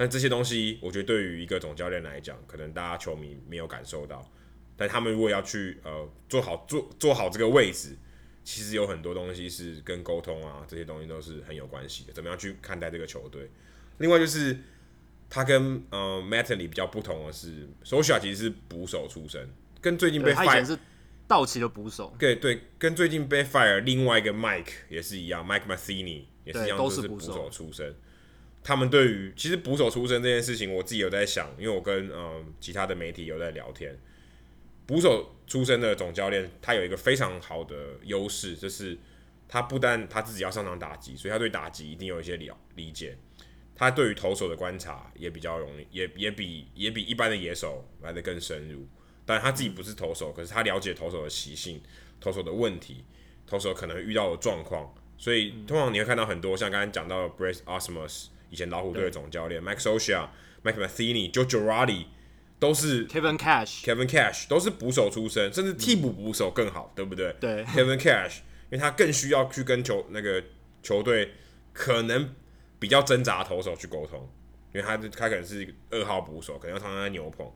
但这些东西，我觉得对于一个总教练来讲，可能大家球迷没有感受到。但他们如果要去呃做好做做好这个位置，其实有很多东西是跟沟通啊这些东西都是很有关系的。怎么样去看待这个球队？另外就是。他跟呃 Mattingly 比较不同的是，Scioscia 其实是捕手出身，跟最近被 fire 是道奇的捕手。对对，跟最近被 fire 另外一个 Mike 也是一样，Mike Matheny 也是一样，都是捕手出身。他们对于其实捕手出身这件事情，我自己有在想，因为我跟嗯其他的媒体有在聊天。捕手出身的总教练，他有一个非常好的优势，就是他不但他自己要上场打击，所以他对打击一定有一些了理解。他对于投手的观察也比较容易，也也比也比一般的野手来的更深入。但他自己不是投手，可是他了解投手的习性、投手的问题、投手可能遇到的状况。所以通常你会看到很多像刚才讲到的 Brace Ausmus 以前老虎队的总教练 Mike Scioscia、Mike Matheny、Joe Girardi 都是 Kevin Cash、Kevin Cash 都是捕手出身，甚至替补捕手更好，对不对？对，Kevin Cash，因为他更需要去跟球那个球队可能。比较挣扎的投手去沟通，因为他他可能是二号捕手，可能要常常在牛棚，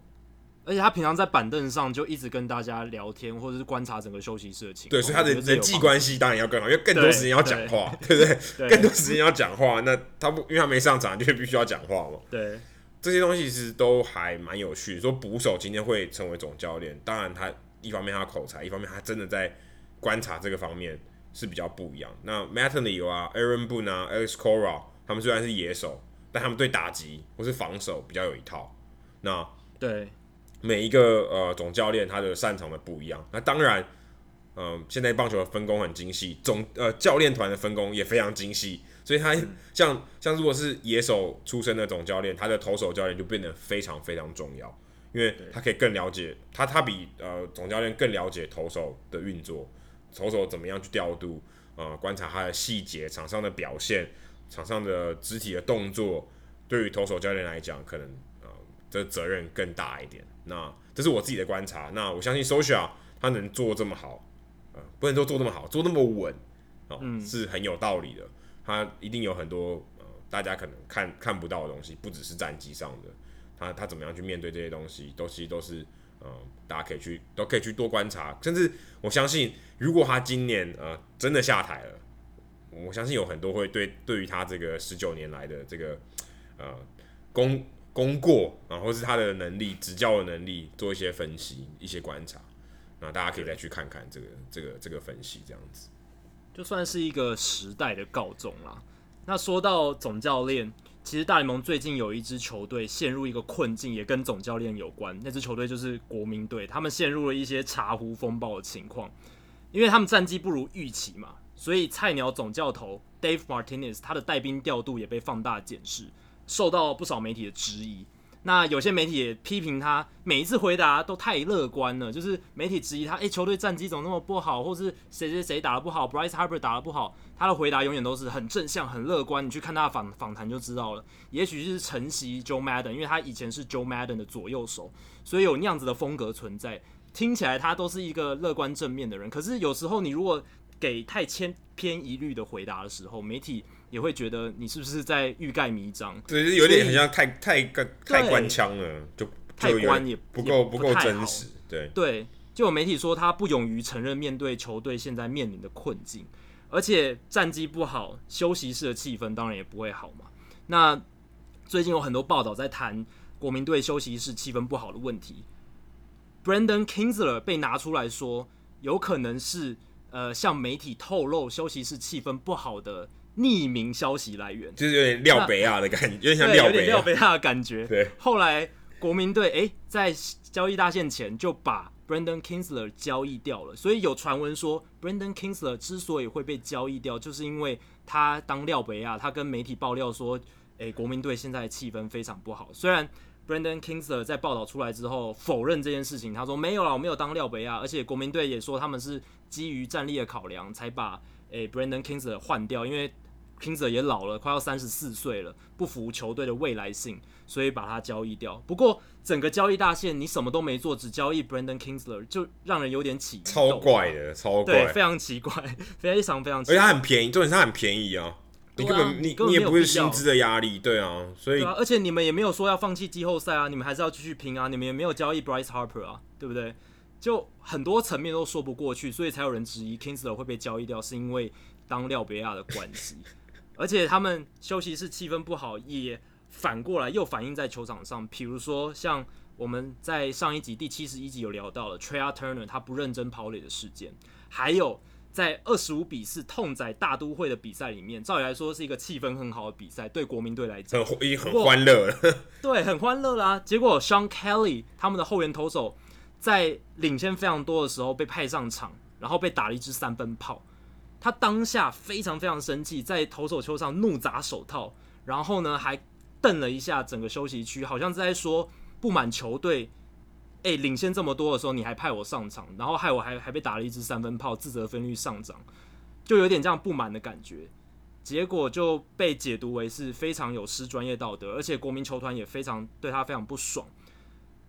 而且他平常在板凳上就一直跟大家聊天，或者是观察整个休息室的情况。对，所以他的人际关系当然要更好，因为更多时间要讲话，对，不对？对 更多时间要讲话，那他不因为他没上场，就必须要讲话嘛。对，这些东西其实都还蛮有趣的。说捕手今天会成为总教练，当然他一方面他口才，一方面他真的在观察这个方面是比较不一样。那 Matheny 啊，Aaron Boone 啊，Alex Cora。他们虽然是野手，但他们对打击或是防守比较有一套。那对每一个呃总教练他的擅长的不一样。那当然，嗯、呃，现在棒球的分工很精细，总呃教练团的分工也非常精细。所以他像像如果是野手出身的总教练，他的投手教练就变得非常非常重要，因为他可以更了解他，他比呃总教练更了解投手的运作，投手怎么样去调度，呃，观察他的细节，场上的表现。场上的肢体的动作，对于投手教练来讲，可能呃，这责任更大一点。那这是我自己的观察。那我相信 Scioscia 他能做这么好，呃，不能说做这么好，做那么稳，哦、是很有道理的。他一定有很多呃，大家可能看看不到的东西，不只是战绩上的。他他怎么样去面对这些东西，都其实都是呃，大家可以去都可以去多观察。甚至我相信，如果他今年呃真的下台了。我相信有很多会对对于他这个十九年来的这个呃功功过啊，或是他的能力、执教的能力做一些分析、一些观察，那大家可以再去看看这个这个这个分析，这样子就算是一个时代的告终啦。那说到总教练，其实大联盟最近有一支球队陷入一个困境，也跟总教练有关。那支球队就是国民队，他们陷入了一些茶壶风暴的情况，因为他们战绩不如预期嘛。所以菜鸟总教头 Dave Martinez 他的带兵调度也被放大检视，受到不少媒体的质疑。那有些媒体也批评他每一次回答都太乐观了，就是媒体质疑他，诶、球队战绩怎么那么不好，或是谁谁谁打得不好，Bryce Harper 打得不好，他的回答永远都是很正向、很乐观。你去看他的访访谈就知道了。也许是承袭 Joe Madden，因为他以前是 Joe Madden 的左右手，所以有那样子的风格存在。听起来他都是一个乐观正面的人，可是有时候你如果给太千篇一律的回答的时候，媒体也会觉得你是不是在欲盖弥彰？对，就是有点很像太太太官腔了，就太官也不够不够真实。对对，就有媒体说他不勇于承认面对球队现在面临的困境，而且战绩不好，休息室的气氛当然也不会好嘛。那最近有很多报道在谈国民队休息室气氛不好的问题，Brandon Kingsler 被拿出来说，有可能是。呃，向媒体透露休息室气氛不好的匿名消息来源，就是有点廖北亚的感觉，有点像廖北亚，廖北亚的感觉。对，后来国民队哎、欸，在交易大限前就把 Brandon Kingsler 交易掉了，所以有传闻说 Brandon Kingsler 之所以会被交易掉，就是因为他当廖北亚，他跟媒体爆料说，哎、欸，国民队现在气氛非常不好。虽然 Brandon Kingsler 在报道出来之后否认这件事情，他说没有啦，我没有当廖北亚，而且国民队也说他们是基于战力的考量才把哎、欸、Brandon Kingsler 换掉，因为。Kintzler 也老了，快要三十四岁了，不符球队的未来性，所以把他交易掉。不过整个交易大线，你什么都没做，只交易 Brandon Kingsler，就让人有点奇怪，超怪的，超怪，对，非常奇怪，非常非常奇怪。而且他很便宜，重点是他很便宜啊，你根本、啊、你你也不是薪资的压力，对啊，所以啊，而且你们也没有说要放弃季后赛啊，你们还是要继续拼啊，你们也没有交易 Bryce Harper 啊，对不对？就很多层面都说不过去，所以才有人质疑 Kingsler 会被交易掉，是因为当廖别亚的关系。而且他们休息室气氛不好，也反过来又反映在球场上。比如说，像我们在上一集第七十一集有聊到了 t r e y Turner 他不认真跑垒的事件，还有在二十五比四痛宰大都会的比赛里面，照理来说是一个气氛很好的比赛，对国民队来讲很已经很欢乐了。对，很欢乐啦。结果 Sean Kelly 他们的后援投手在领先非常多的时候被派上场，然后被打了一支三分炮。他当下非常非常生气，在投手丘上怒砸手套，然后呢还瞪了一下整个休息区，好像在说不满球队，哎，领先这么多的时候你还派我上场，然后害我还还被打了一支三分炮，自责分率上涨，就有点这样不满的感觉，结果就被解读为是非常有失专业道德，而且国民球团也非常对他非常不爽。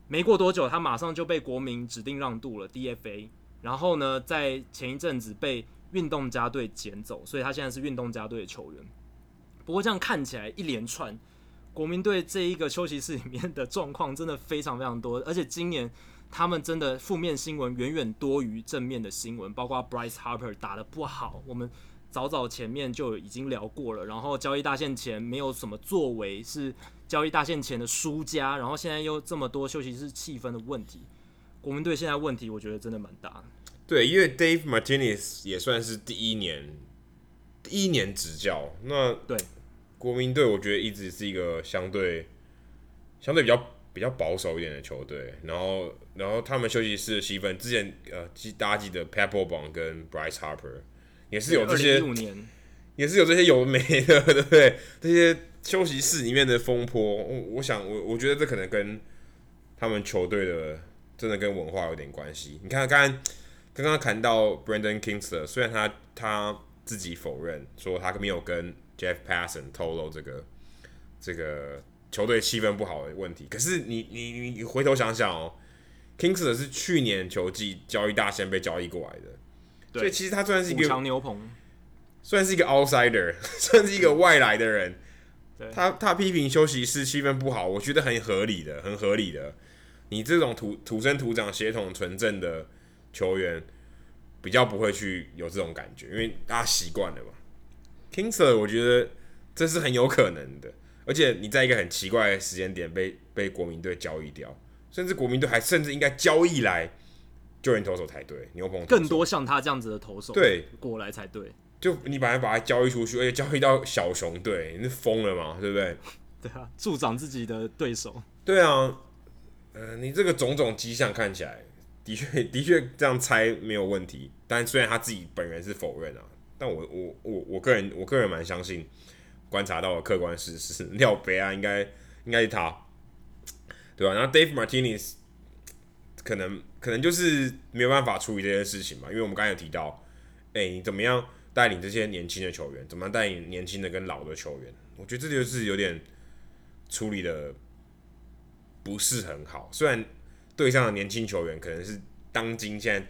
没过多久，他马上就被国民指定让渡了 DFA，然后呢，在前一阵子被。运动家队捡走，所以他现在是运动家队的球员。不过这样看起来，一连串国民队这一个休息室里面的状况真的非常非常多，而且今年他们真的负面新闻远远多于正面的新闻，包括 Bryce Harper 打得不好，我们早早前面就已经聊过了。然后交易大限前没有什么作为，是交易大限前的输家。然后现在又这么多休息室气氛的问题，国民队现在问题我觉得真的蛮大的。对，因为 Dave Martinez 也算是第一年，第一年执教。那对国民队，我觉得一直是一个相对相对比较比较保守一点的球队。然后，然后他们休息室的气氛，之前呃，记大家记得 Papelbon 跟 Bryce Harper 也是有这些，也是有这些有没的，对不对？这些休息室里面的风波，我我想我我觉得这可能跟他们球队的真的跟文化有点关系。你看，刚刚。刚刚谈到 Brandon Kingster，虽然他他自己否认说他没有跟 Jeff Passan 透露这个这个球队气氛不好的问题，可是你你你你回头想想哦，Kingster 是去年球季交易大仙被交易过来的，所以其实他算是一个牛棚，算是一个 outsider，算是一个外来的人。他他批评休息室气氛不好，我觉得很合理的，很合理的。你这种土土生土长、血统纯正的。球员比较不会去有这种感觉，因为大家习惯了嘛。Kingser 我觉得这是很有可能的，而且你在一个很奇怪的时间点被被国民队交易掉，甚至国民队还甚至应该交易来救援投手才对，牛棚更多像他这样子的投手对过来才对。就你把他把他交易出去，而且交易到小熊队，你是疯了嘛？对不对？对啊，助长自己的对手。对啊，呃，你这个种种迹象看起来。的确，的确这样猜没有问题。但虽然他自己本人是否认啊，但我我我我个人我个人蛮相信观察到的客观事实，廖北啊应该应该是他，对吧？然后 Dave Martinez 可能可能就是没有办法处理这件事情嘛，因为我们刚才有提到，哎、你怎么样带领这些年轻的球员？怎么样带领年轻的跟老的球员？我觉得这就是有点处理的不是很好，虽然。队上的年轻球员可能是当今现在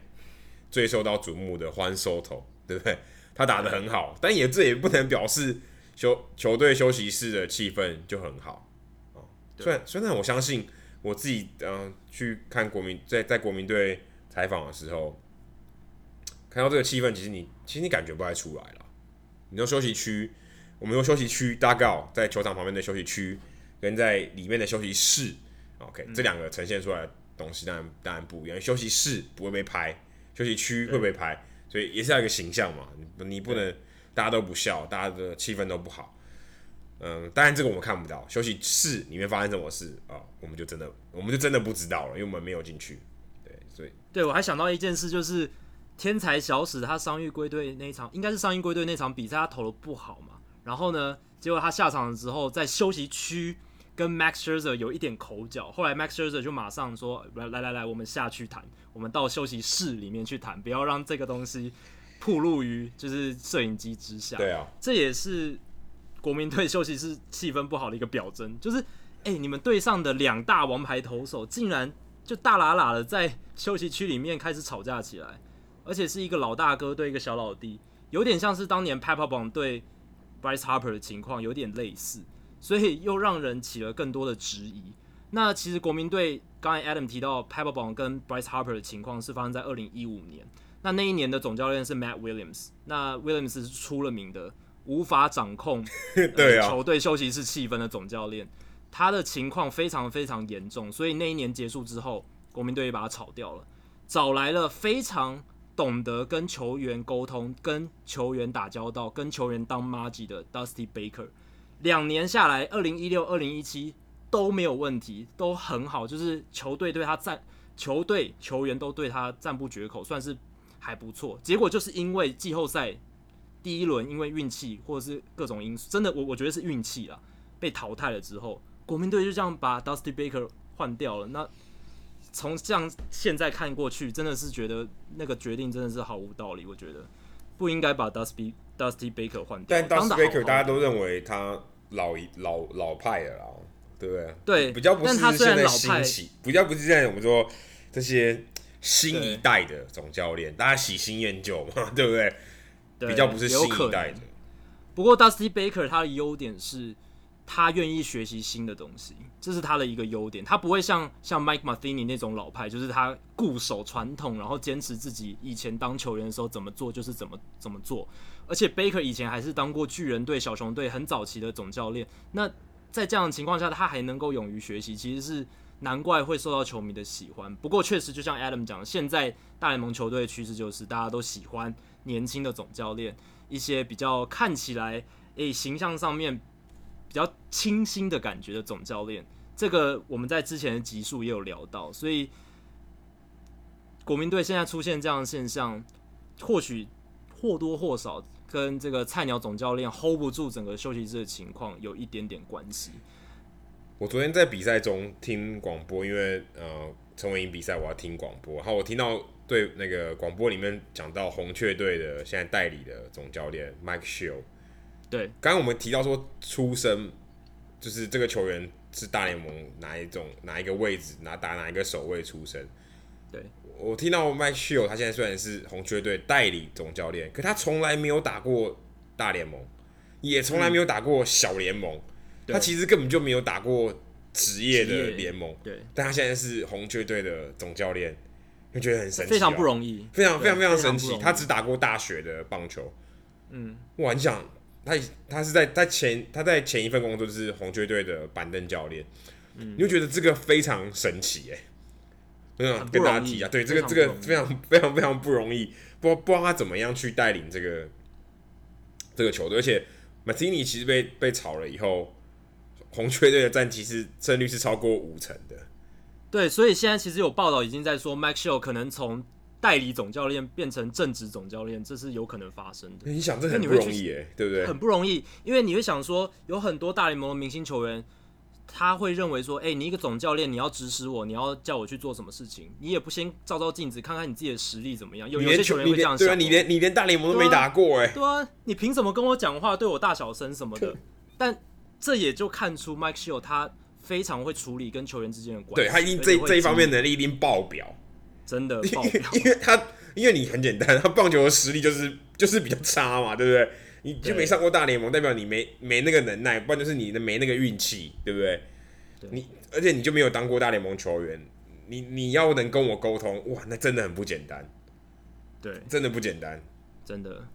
最受到瞩目的 Juan Soto，对不对？他打得很好，但也这也不能表示休球队休息室的气氛就很好哦。虽然虽然我相信我自己，嗯、呃，去看国民在在国民队采访的时候，看到这个气氛，其实你其实你感觉不太出来了。你说休息区，我们说休息区大概在球场旁边的休息区，跟在里面的休息室，OK，、嗯、这两个呈现出来。东西当然当然不一样，休息室不会被拍，休息区会被拍，所以也是要一个形象嘛。你你不能大家都不笑，大家的气氛都不好。嗯，当然这个我们看不到，休息室里面发生什么事啊，我们就真的我们就真的不知道了，因为我们没有进去。对，所以对我还想到一件事，就是天才小史他伤愈归队那一场，应该是伤愈归队那场比赛，他投的不好嘛。然后呢，结果他下场了之后，在休息区跟 Max Scherzer 有一点口角，后来 Max Scherzer 就马上说：“来来来来，我们下去谈，我们到休息室里面去谈，不要让这个东西暴露于就是摄影机之下。”对啊，这也是。国民队休息室气氛不好的一个表征，就是，哎、欸，你们队上的两大王牌投手竟然就大喇喇的在休息区里面开始吵架起来，而且是一个老大哥对一个小老弟，有点像是当年 Papelbon 对 Bryce Harper 的情况，有点类似，所以又让人起了更多的质疑。那其实国民队刚才 Adam 提到 Papelbon 跟 Bryce Harper 的情况是发生在二零一五年，那那一年的总教练是 Matt Williams，那 Williams 是出了名的。无法掌控 对啊，球队休息室气氛的总教练，他的情况非常非常严重，所以那一年结束之后，国民队也把他炒掉了，找来了非常懂得跟球员沟通、跟球员打交道、跟球员当妈吉的 Dusty Baker。两年下来，二零一六、二零一七都没有问题，都很好，就是球队对他赞，球队球员都对他赞不绝口，算是还不错。结果就是因为季后赛。第一轮因为运气或者是各种因素，真的我我觉得是运气啦，被淘汰了之后，国民队就这样把 Dusty Baker 换掉了。那从这样现在看过去，真的是觉得那个决定真的是毫无道理。我觉得不应该把 Dusty Dusty Baker 换掉。但 Dusty Baker 大家都认为他老一老老派了啦，对不对？对，比较不是现在新起，比较不是现在我们说这些新一代的总教练，大家喜新厌旧嘛，对不对？比较不是新一代的，不过 Dusty Baker 他的优点是，他愿意学习新的东西，这是他的一个优点。他不会像像 Mike Matheny 那种老派，就是他固守传统，然后坚持自己以前当球员的时候怎么做就是怎么怎么做。而且 Baker 以前还是当过巨人队、小熊队很早期的总教练，那在这样的情况下，他还能够勇于学习，其实是难怪会受到球迷的喜欢。不过确实，就像 Adam 讲，现在大联盟球队的趋势就是大家都喜欢。年轻的总教练，一些比较看起来诶、形象上面比较清新的感觉的总教练，这个我们在之前的集数也有聊到，所以国民队现在出现这样的现象，或许或多或少跟这个菜鸟总教练 hold 不住整个休息室的情况有一点点关系。我昨天在比赛中听广播，因为呃陈伟英比赛我要听广播，然后我听到。对，那个广播里面讲到红雀队的现在代理的总教练 Mike Shildt，对，刚刚我们提到说出生就是这个球员是大联盟哪一种哪一个位置哪打哪一个守卫出身，对，我听到 Mike Shildt 他现在虽然是红雀队代理总教练，可他从来没有打过大联盟，也从来没有打过小联盟，嗯，他其实根本就没有打过职业的联盟，对，但他现在是红雀队的总教练。我觉得很神奇，非常不容易，非常非常非常神奇。他只打过大学的棒球，嗯，哇，你想，他他是在他前他在前一份工作就是红雀队的板凳教练，嗯，你就觉得这个非常神奇哎，我想跟大家提一下，对，这个这个非常非常非常不容易，不不知道他怎么样去带领这个这个球队，而且 Matheny 其实被被炒了以后，红雀队的战绩是胜率是超过五成的。对，所以现在其实有报道已经在说，Mike Shildt 可能从代理总教练变成正职总教练，这是有可能发生的。你想，这很不容易哎，对不对？很不容易，因为你会想说，有很多大联盟的明星球员，他会认为说，哎，你一个总教练，你要指使我，你要叫我去做什么事情，你也不先照照镜子，看看你自己的实力怎么样。有有些球员会这样想，对啊，你连你连大联盟都没打过哎，对啊，你凭什么跟我讲话，对我大小声什么的？但这也就看出 Mike Shildt 他。非常会处理跟球员之间的关系，对他一定这这一方面能力一定爆表，真的爆表。因为他因为你很简单，他棒球的实力就是就是比较差嘛，对不对？你就没上过大联盟，代表你没没那个能耐，不然就是你的没那个运气，对不对？对你而且你就没有当过大联盟球员，你你要能跟我沟通，哇，那真的很不简单。对，真的不简单，真的。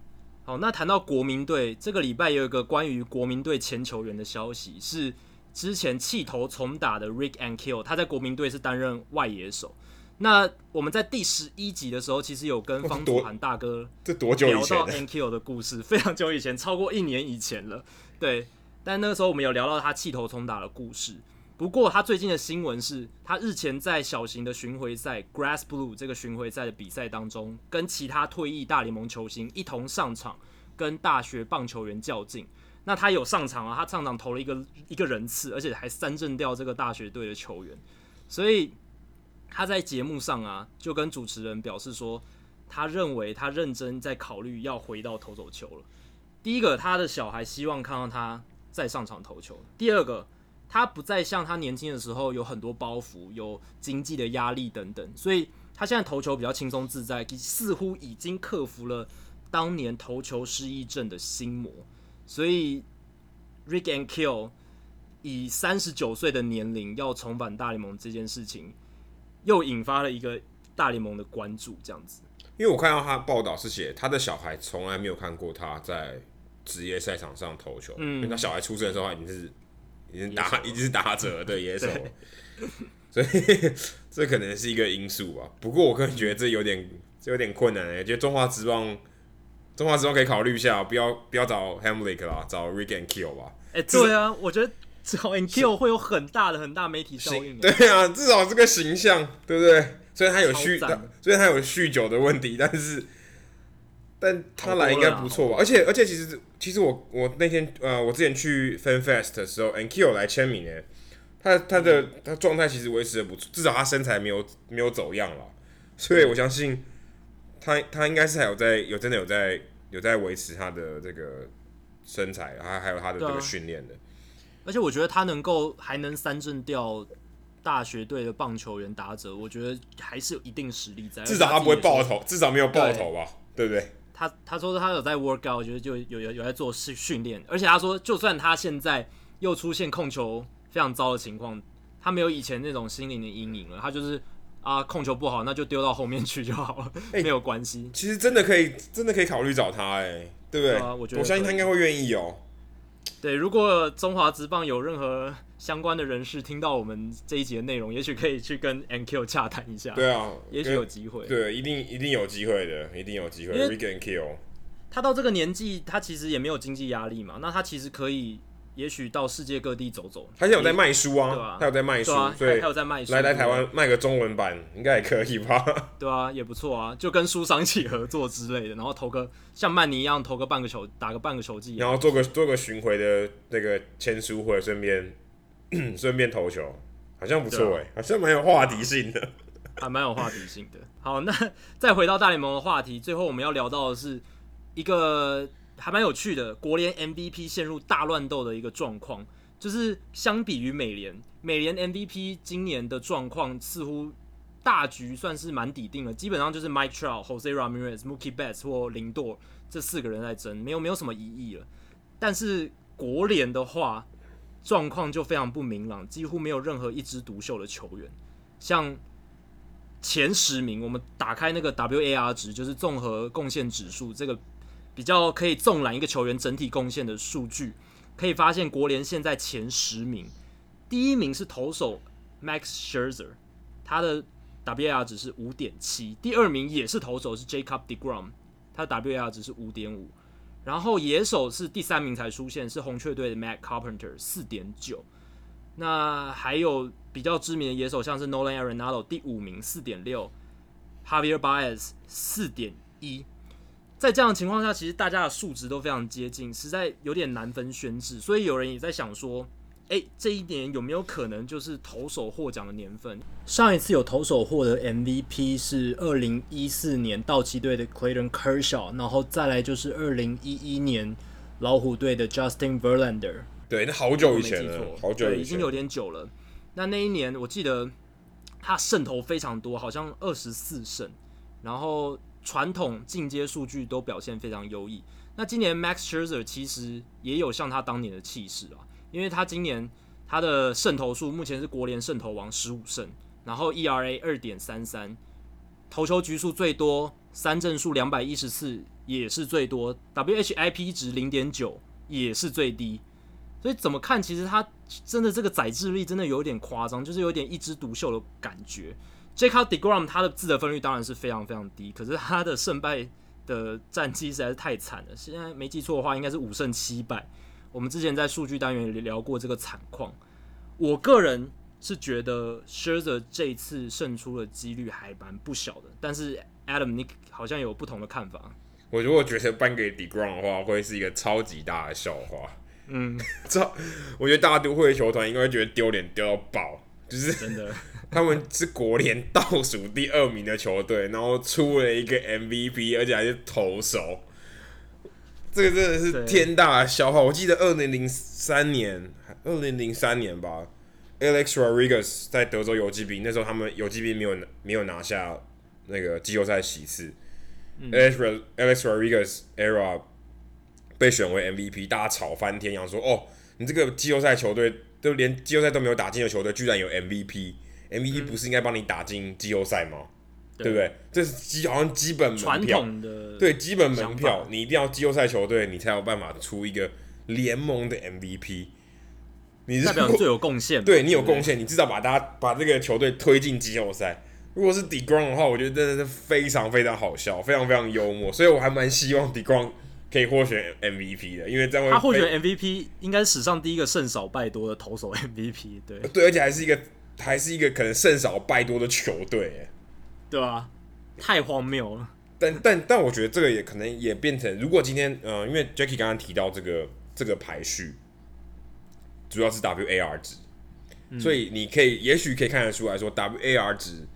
好，那谈到国民队，这个礼拜有一个关于国民队前球员的消息是。之前弃投重打的 Rick and Kill，他在国民队是担任外野手。那我们在第十一集的时候，其实有跟方祖涵大哥这多久聊到 Ankiel 的故事，非常久以前，超过一年以前了。对，但那个时候我们有聊到他气头冲打的故事。不过他最近的新闻是，他日前在小型的巡回赛 Grass Blue 这个巡回赛的比赛当中，跟其他退役大联盟球星一同上场，跟大学棒球员较劲。那他有上场啊，他上场投了一个一个人次，而且还三振掉这个大学队的球员，所以。他在节目上啊，就跟主持人表示说，他认为他认真在考虑要回到投手球了。第一个，他的小孩希望看到他再上场投球；第二个，他不再像他年轻的时候有很多包袱、有经济的压力等等，所以他现在投球比较轻松自在，似乎已经克服了当年投球失忆症的心魔。所以，Rick and Kill 以三十九岁的年龄要重返大联盟这件事情。又引发了一个大联盟的关注，这样子。因为我看到他报道是写他的小孩从来没有看过他在职业赛场上投球，嗯，因为他小孩出生的时候他已经是已经打已经是打折的 野手，所以 这可能是一个因素吧。不过我个人觉得这有点这有点困难诶、欸，觉得中华职棒中华职棒可以考虑一下，不要不要找 Hamlick 啦，找 Rick Ankiel 吧。哎、欸，对啊，我觉得。之后 Ankiel 会有很大的很大媒体效应，对啊，至少这个形象，对不对？虽然他有酗，虽然他有酗酒的问题，但是，但他来应该不错吧？而且而且，其实其实我我那天呃，我之前去 Fan Fest 的时候，Ankiel 来签名诶，他他的他状态其实维持的不错，至少他身材没有没有走样了，所以我相信他他应该是还有在有真的有在有在维持他的这个身材，还还有他的这个训练的。而且我觉得他能够还能三振掉大学队的棒球员打者，我觉得还是有一定实力在。至少他不会爆头，至少没有爆头吧？对不对，他他说他有在 work out，我觉得就有有有在做训训练。而且他说，就算他现在又出现控球非常糟的情况，他没有以前那种心灵的阴影了。他就是啊，控球不好，那就丢到后面去就好了，欸、没有关系。其实真的可以，真的可以考虑找他，哎，对不对？啊、我觉得我相信他应该会愿意哦。对，如果中华职棒有任何相关的人士听到我们这一集的内容，也许可以去跟 Ankiel 洽谈一下。对啊，也许有机会。对，一定一定有机会的，一定有机会。Rick Ankiel，他到这个年纪，他其实也没有经济压力嘛，那他其实可以。也许到世界各地走走，他现在有在卖书啊，啊他有在卖书，啊、对，他有在卖书，来来台湾卖个中文版应该也可以吧？对啊，也不错啊，就跟书商一起合作之类的，然后投个像曼尼一样投个半个球，打个半个球季，然后做个做个巡回的那个签书会，顺便 顺便投球，好像不错哎、欸，好像蛮有话题性的，还蛮有话题性的。好，那再回到大联盟的话题，最后我们要聊到的是一个。还蛮有趣的，国联 MVP 陷入大乱斗的一个状况，就是相比于美联，美联 MVP 今年的状况似乎大局算是蛮底定了，基本上就是 Mike Trout、Jose Ramirez、Mookie Betts 或林多这四个人在争，没有没有什么异议了。但是国联的话，状况就非常不明朗，几乎没有任何一枝独秀的球员。像前十名，我们打开那个 WAR 值，就是综合贡献指数这个。比较可以纵览一个球员整体贡献的数据，可以发现国联现在前十名，第一名是投手 Max Scherzer，他的 WAR 值是五点七，第二名也是投手是 Jacob deGrom，他的 WAR 值是五点五，然后野手是第三名才出现，是红雀队的 Matt Carpenter 四点九，那还有比较知名的野手像是 Nolan Arenado 第五名四点六，Javier Baez 四点一。在这样的情况下，其实大家的数值都非常接近，实在有点难分轩輊。所以有人也在想说，诶，这一年有没有可能就是投手获奖的年份？上一次有投手获得 MVP 是二零一四年道奇队的 Clayton Kershaw，然后再来就是二零一一年老虎队的 Justin Verlander。对，那好久以前了，好久以前，对，已经有点久了。那那一年我记得他胜投非常多，好像二十四胜，然后。传统进阶数据都表现非常优异。那今年 Max Scherzer 其实也有像他当年的气势啊，因为他今年他的胜投数目前是国联胜投王十五胜，然后 ERA 二点三三，投球局数最多，三振数两百一十次也是最多，WHIP 值零点九也是最低。所以怎么看，其实他真的这个宰制力真的有点夸张，就是有点一枝独秀的感觉。Jacob Degrom 他的自得分率当然是非常非常低，可是他的胜败的战绩实在是太惨了。现在没记错的话，应该是五胜七败。我们之前在数据单元里聊过这个惨况。我个人是觉得 Scherzer 这一次胜出的几率还蛮不小的，但是 Adam 你好像有不同的看法。我如果觉得颁给 Degrom 的话，会是一个超级大的笑话。嗯，这我觉得大都会球团应该会觉得丢脸丢到爆，就是真的。他们是国联倒数第二名的球队，然后出了一个 MVP，而且还是投手，这个真的是天大的笑话。我记得二零零三年，二零零三年吧，Alex Rodriguez 在德州游击兵，那时候他们游击兵没有没有拿下那个季后赛席次。嗯、Alex Alex Rodriguez era 被选为 MVP，大家吵翻天，想说哦，你这个季后赛球队都连季后赛都没有打进的球队，居然有 MVP。MVP 不是应该帮你打进季后赛吗？对，对不对？这是基好像基本门票的，对，基本门票，你一定要季后赛球队，你才有办法出一个联盟的 MVP。你代表最有贡献，对你有贡献，你至少把大家把这个球队推进季后赛。如果是 Degrom 的话，我觉得真的是非常非常好笑，非常非常幽默，所以我还蛮希望 Degrom 可以获选 MVP 的，因为这样会他获选 MVP 应该是史上第一个胜少败多的投手 MVP，对对，而且还是一个。还是一个可能胜少败多的球队，对啊，太荒谬了。但但但我觉得这个也可能也变成，如果今天呃，因为 Jackie 刚刚提到这个这个排序，主要是 WAR 值，嗯、所以你可以也许可以看得出来说，WAR 值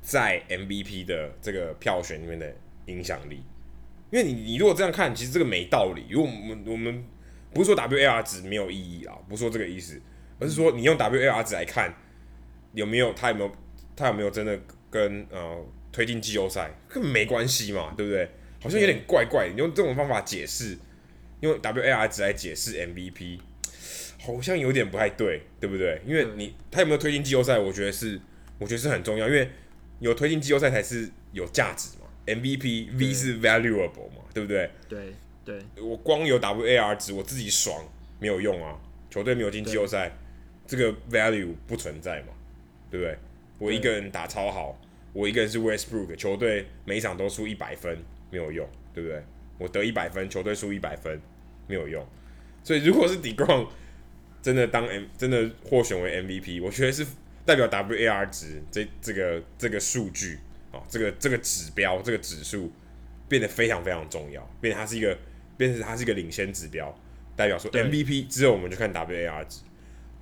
在 MVP 的这个票选里面的影响力。因为你你如果这样看，其实这个没道理。如果我们我们不是说 WAR 值没有意义啊，不是说这个意思，而是说你用 WAR 值来看。有没有他有没有他有没有真的跟呃推进季后赛根本没关系嘛，对不对？好像有点怪怪。你用这种方法解释，用 WAR 值来解释 MVP，好像有点不太对，对不对？因为你他有没有推进季后赛，我觉得是我觉得是很重要，因为有推进季后赛才是有价值嘛。MVP V 是 valuable 嘛，对不对？对对，我光有 WAR 值，我自己爽没有用啊。球队没有进季后赛，这个 value 不存在嘛。对不对？我一个人打超好，我一个人是 Westbrook，球队每一场都输一百分没有用，对不对？我得一百分，球队输一百分没有用。所以如果是 Degrom 真的当 M 真的获选为 MVP，我觉得是代表 WAR 值这这个这个数据啊，这个这个指标这个指数变得非常非常重要，变成它是一个变成它是一个领先指标，代表说 MVP 之后我们就看 WAR 值。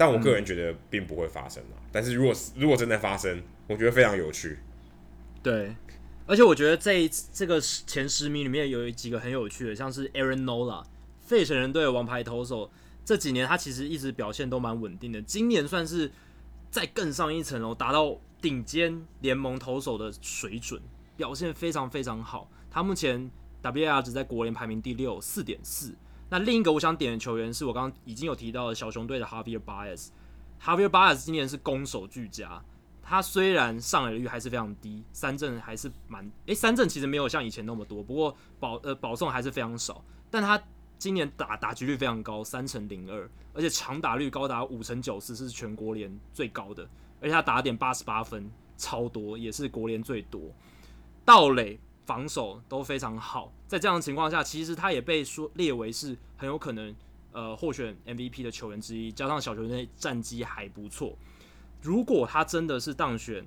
但我个人觉得并不会发生啊。嗯、但是如果如果真的发生，我觉得非常有趣。对，而且我觉得这一次这个前十名里面有几个很有趣的，像是 Aaron Nola，费城人队的王牌投手，这几年他其实一直表现都蛮稳定的。今年算是再更上一层楼，达到顶尖联盟投手的水准，表现非常非常好。他目前 WAR 值在国联排名第六，四点四。那另一个我想点的球员是我刚刚已经有提到的小熊队的 Javier Baez。Javier Baez 今年是攻守俱佳，他虽然上垒率还是非常低，三振还是蛮诶、三振其实没有像以前那么多，不过保呃保送还是非常少。但他今年打打击率非常高，三成零二，而且长打率高达五成九四，是全国联最高的。而且他打点八十八分，超多，也是国联最多。道垒。防守都非常好，在这样的情况下，其实他也被说列为是很有可能呃获选 MVP 的球员之一。加上小球队战绩还不错，如果他真的是当选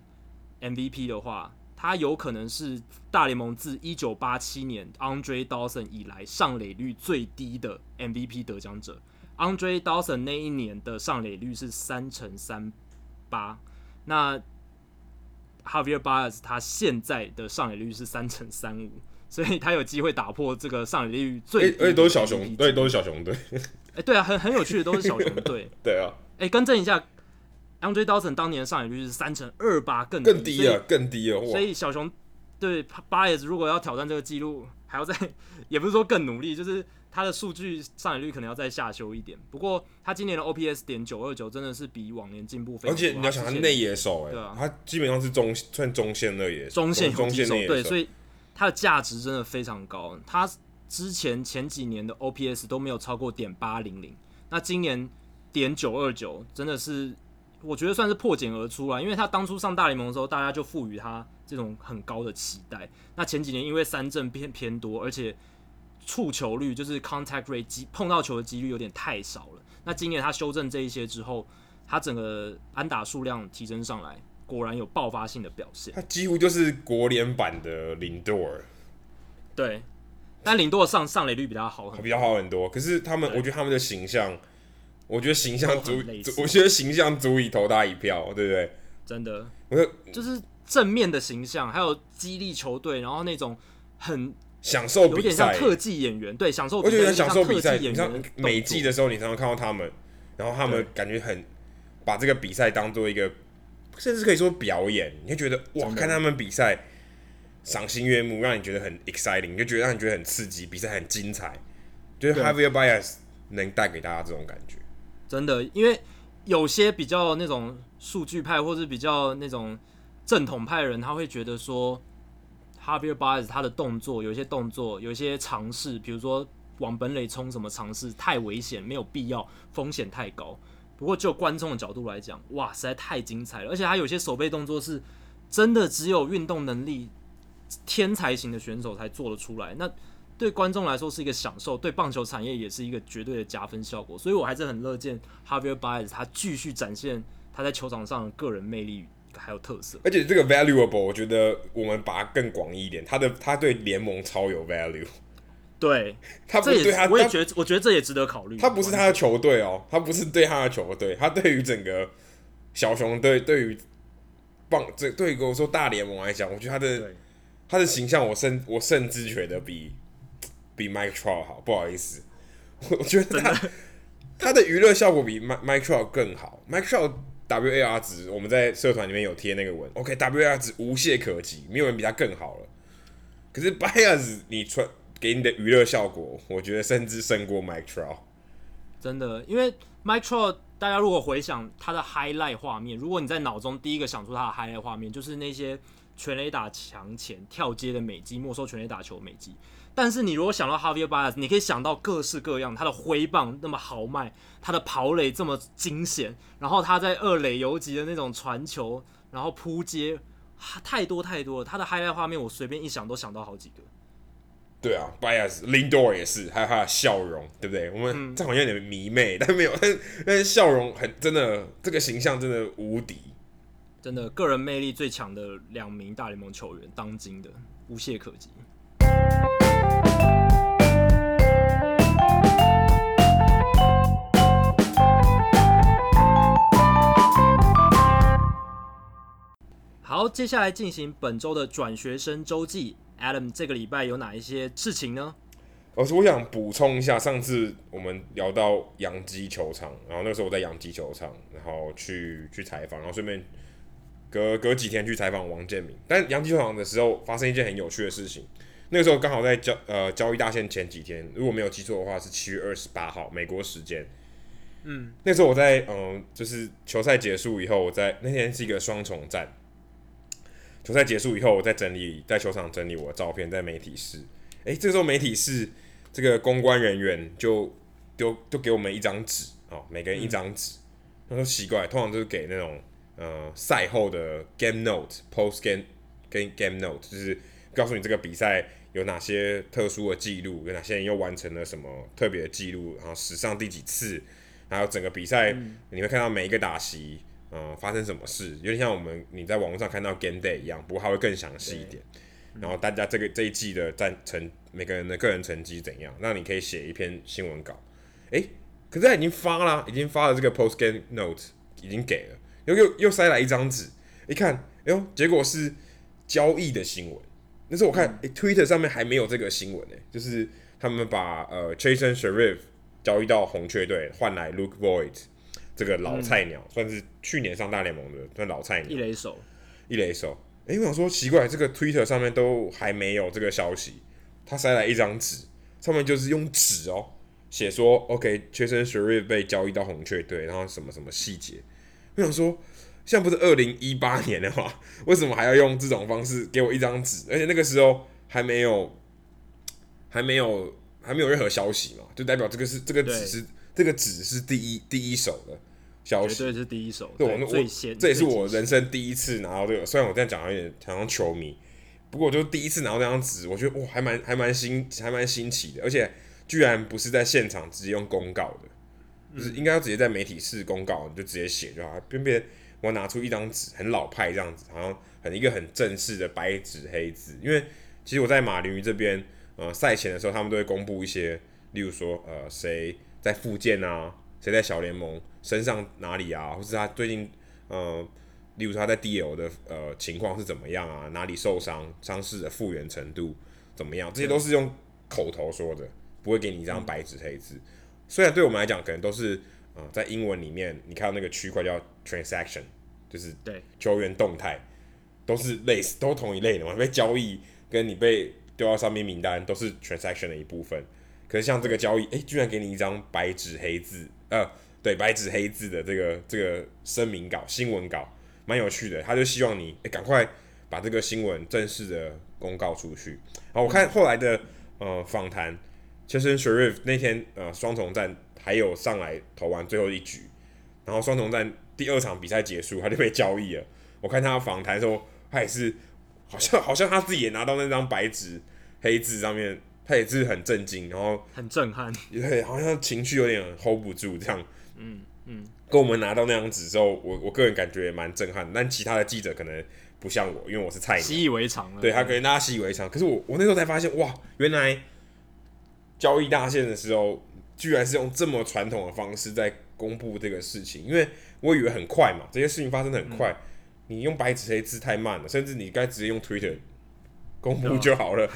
MVP 的话，他有可能是大联盟自一九八七年 Andre Dawson 以来上垒率最低的 MVP 得奖者。Andre Dawson 那一年的上垒率是三成三八，那。Javier Baez 他现在的上垒率是三成三五，所以他有机会打破这个上垒率最低。而且都是小熊，对，都是小熊队。哎，对啊，很很有趣的，都是小熊队。对啊。哎，更正一下，Andre Dawson 当年的上垒率是三成二八，更更低啊，更低啊。所以小熊对 Baez 如果要挑战这个记录，还要再，也不是说更努力，就是。他的数据上垒率可能要再下修一点，不过他今年的 OPS 点九二九真的是比往年进步非常多。而且你要想他内野手，哎，对啊，他基本上是中算中线内野，中线中线内野手，对，所以他的价值真的非常高。他之前前几年的 OPS 都没有超过点八零零，那今年点九二九真的是我觉得算是破茧而出了，因为他当初上大联盟的时候，大家就赋予他这种很高的期待。那前几年因为三振偏偏多，而且触球率就是 contact rate 碰到球的几率有点太少了。那今年他修正这一些之后，他整个安打数量提升上来，果然有爆发性的表现。他几乎就是国联版的林多尔。对，但林多尔上上垒率比他好很多，比较好很多。可是他们，我觉得他们的形象。我觉得形象足，我觉得形象足以投他一票，对不对？真的，我觉得就是正面的形象，还有激励球队，然后那种很享受比赛，有点像特技演员，对，享受。我觉得享受比赛，你像每季的时候，你常常看到他们，然后他们感觉很把这个比赛当做一个，甚至可以说表演。你就觉得哇，看他们比赛赏心悦目，让你觉得很 exciting，你就觉得让你觉得很刺激，比赛很精彩。就是 Javier Bias 能带给大家这种感觉。真的，因为有些比较那种数据派，或是比较那种正统派的人，他会觉得说，Javier Baez 他的动作，有一些动作，有一些尝试，比如说往本垒冲什么尝试，太危险，没有必要，风险太高。不过就观众的角度来讲，哇，实在太精彩了，而且他有些守备动作是真的只有运动能力天才型的选手才做得出来。那对观众来说是一个享受，对棒球产业也是一个绝对的加分效果，所以我还是很乐见 Javier Baez 他继续展现他在球场上的个人魅力还有特色。而且这个 valuable，我觉得我们把它更广义一点，他的他对联盟超有 value。对，他不是对他，我也觉得，我觉得这也值得考虑。他不是他的球队哦，他不是对他的球队，他对于整个小熊队，对于棒这对于我说大联盟来讲，我觉得他的他的形象，我甚我甚至觉得比。比 Mike Trout 好，不好意思，我觉得他的 他的娱乐效果比 Mike Mike Trout 更好。Mike Trout WAR 值，我们在社团里面有贴那个文，OK，WAR 值无懈可击，没有人比他更好了。可是 Baez 你传给你的娱乐效果，我觉得甚至胜过 Mike Trout。真的，因为 Mike Trout，大家如果回想他的 highlight 画面，如果你在脑中第一个想出他的 highlight 画面，就是那些全垒打墙前跳接的美技，没收全垒打球美技。但是你如果想到 Javier Baez，你可以想到各式各样，他的挥棒那么豪迈，他的跑垒这么惊险，然后他在二垒游击的那种传球，然后扑接，太多太多了。他的 highlight 画面我随便一想都想到好几个。对啊，Baez Lindor 也是，还有他的笑容，对不对？我们这好像有点迷妹，但没有，但但是笑容很真的，这个形象真的无敌，真的个人魅力最强的两名大联盟球员，当今的无懈可击。好，接下来进行本周的转学生周记。Adam，这个礼拜有哪一些事情呢？老师我想补充一下，上次我们聊到洋基球场，然后那个时候我在洋基球场，然后去去采访，然后顺便隔隔几天去采访王建民。但洋基球场的时候发生一件很有趣的事情，那个时候刚好在交呃交易大限前几天，如果没有记错的话是七月二十八号美国时间。嗯，那时候我在嗯、呃，就是球赛结束以后，我在那天是一个双重战。球赛结束以后，我在整理，在球场整理我的照片，在媒体室。诶、欸，这个时候媒体室这个公关人员就丢，就给我们一张纸哦，每个人一张纸。他、嗯、说奇怪，通常都是给那种呃赛后的 game note、post game 跟 game note，就是告诉你这个比赛有哪些特殊的记录，有哪些人又完成了什么特别的记录，然后史上第几次，还有整个比赛、嗯、你会看到每一个打席。嗯，发生什么事？有点像我们你在网络上看到 Game Day 一样，不过它会更详细一点。然后大家这个这一季的战成每个人的个人成绩怎样？那你可以写一篇新闻稿。诶、欸，可是他已经发了，已经发了这个 Post Game Note，已经给了，又又又塞来一张纸，一看，哎呦，结果是交易的新闻。那时候我看、欸、Twitter 上面还没有这个新闻呢、欸，就是他们把呃 Chasen Sheriff 交易到红雀队，换来 Luke Voit。这个老菜鸟、嗯、算是去年上大联盟的，算老菜鸟。一垒手，一垒手。哎，我想说奇怪，这个 Twitter 上面都还没有这个消息，他塞来一张纸，上面就是用纸哦写说，OK，Chasen Shreve 被交易到红雀队，然后什么什么细节。我想说，现在不是二零一八年的话，为什么还要用这种方式给我一张纸？而且那个时候还没有，还没有，还没有任何消息嘛，就代表这个是这个纸是。这个纸是第一第一手的，消息，绝对是第一手。对，对我最先，这也是我人生第一次拿到这个。虽然我这样讲有点好像球迷，不过我就第一次拿到这张纸，我觉得哇，还蛮还蛮新，还蛮新奇的。而且居然不是在现场直接用公告的，就是应该要直接在媒体室公告，你就直接写就好。偏偏我拿出一张纸，很老派这样子，好像很一个很正式的白纸黑字。因为其实我在马林鱼这边，呃，赛前的时候他们都会公布一些，例如说呃谁在复健啊，谁在小联盟。身上哪里啊，或是他最近，呃，例如说他在 DL 的呃情况是怎么样啊？哪里受伤，伤势的复原程度怎么样？这些都是用口头说的，不会给你一张白纸黑字。嗯、虽然对我们来讲，可能都是啊、呃，在英文里面，你看到那个区块叫 transaction，就是对球员动态，都是类似，都同一类的嘛。被交易跟你被丢到上面名单都是 transaction 的一部分。可是像这个交易，诶、欸，居然给你一张白纸黑字，呃。对，白纸黑字的这个这个声明稿、新闻稿，蛮有趣的。他就希望你诶赶快把这个新闻正式的公告出去。然后我看后来的呃访谈，Chasen Shreve 那天呃双重战还有上来投完最后一局，然后双重战第二场比赛结束，他就被交易了。我看他访谈的时候，他也是好像好像他自己也拿到那张白纸黑字上面，他也是很震惊，然后很震撼，对，好像情绪有点 hold 不住这样。嗯嗯，跟我们拿到那张纸之后，我我个人感觉也蛮震撼。但其他的记者可能不像我，因为我是菜鸟，习以为常了。对，他可能大家习以为常。可是我我那时候才发现，哇，原来交易大限的时候，居然是用这么传统的方式在公布这个事情。因为我以为很快嘛，这些事情发生的很快，嗯、你用白纸黑字太慢了，甚至你该直接用 Twitter 公布就好了。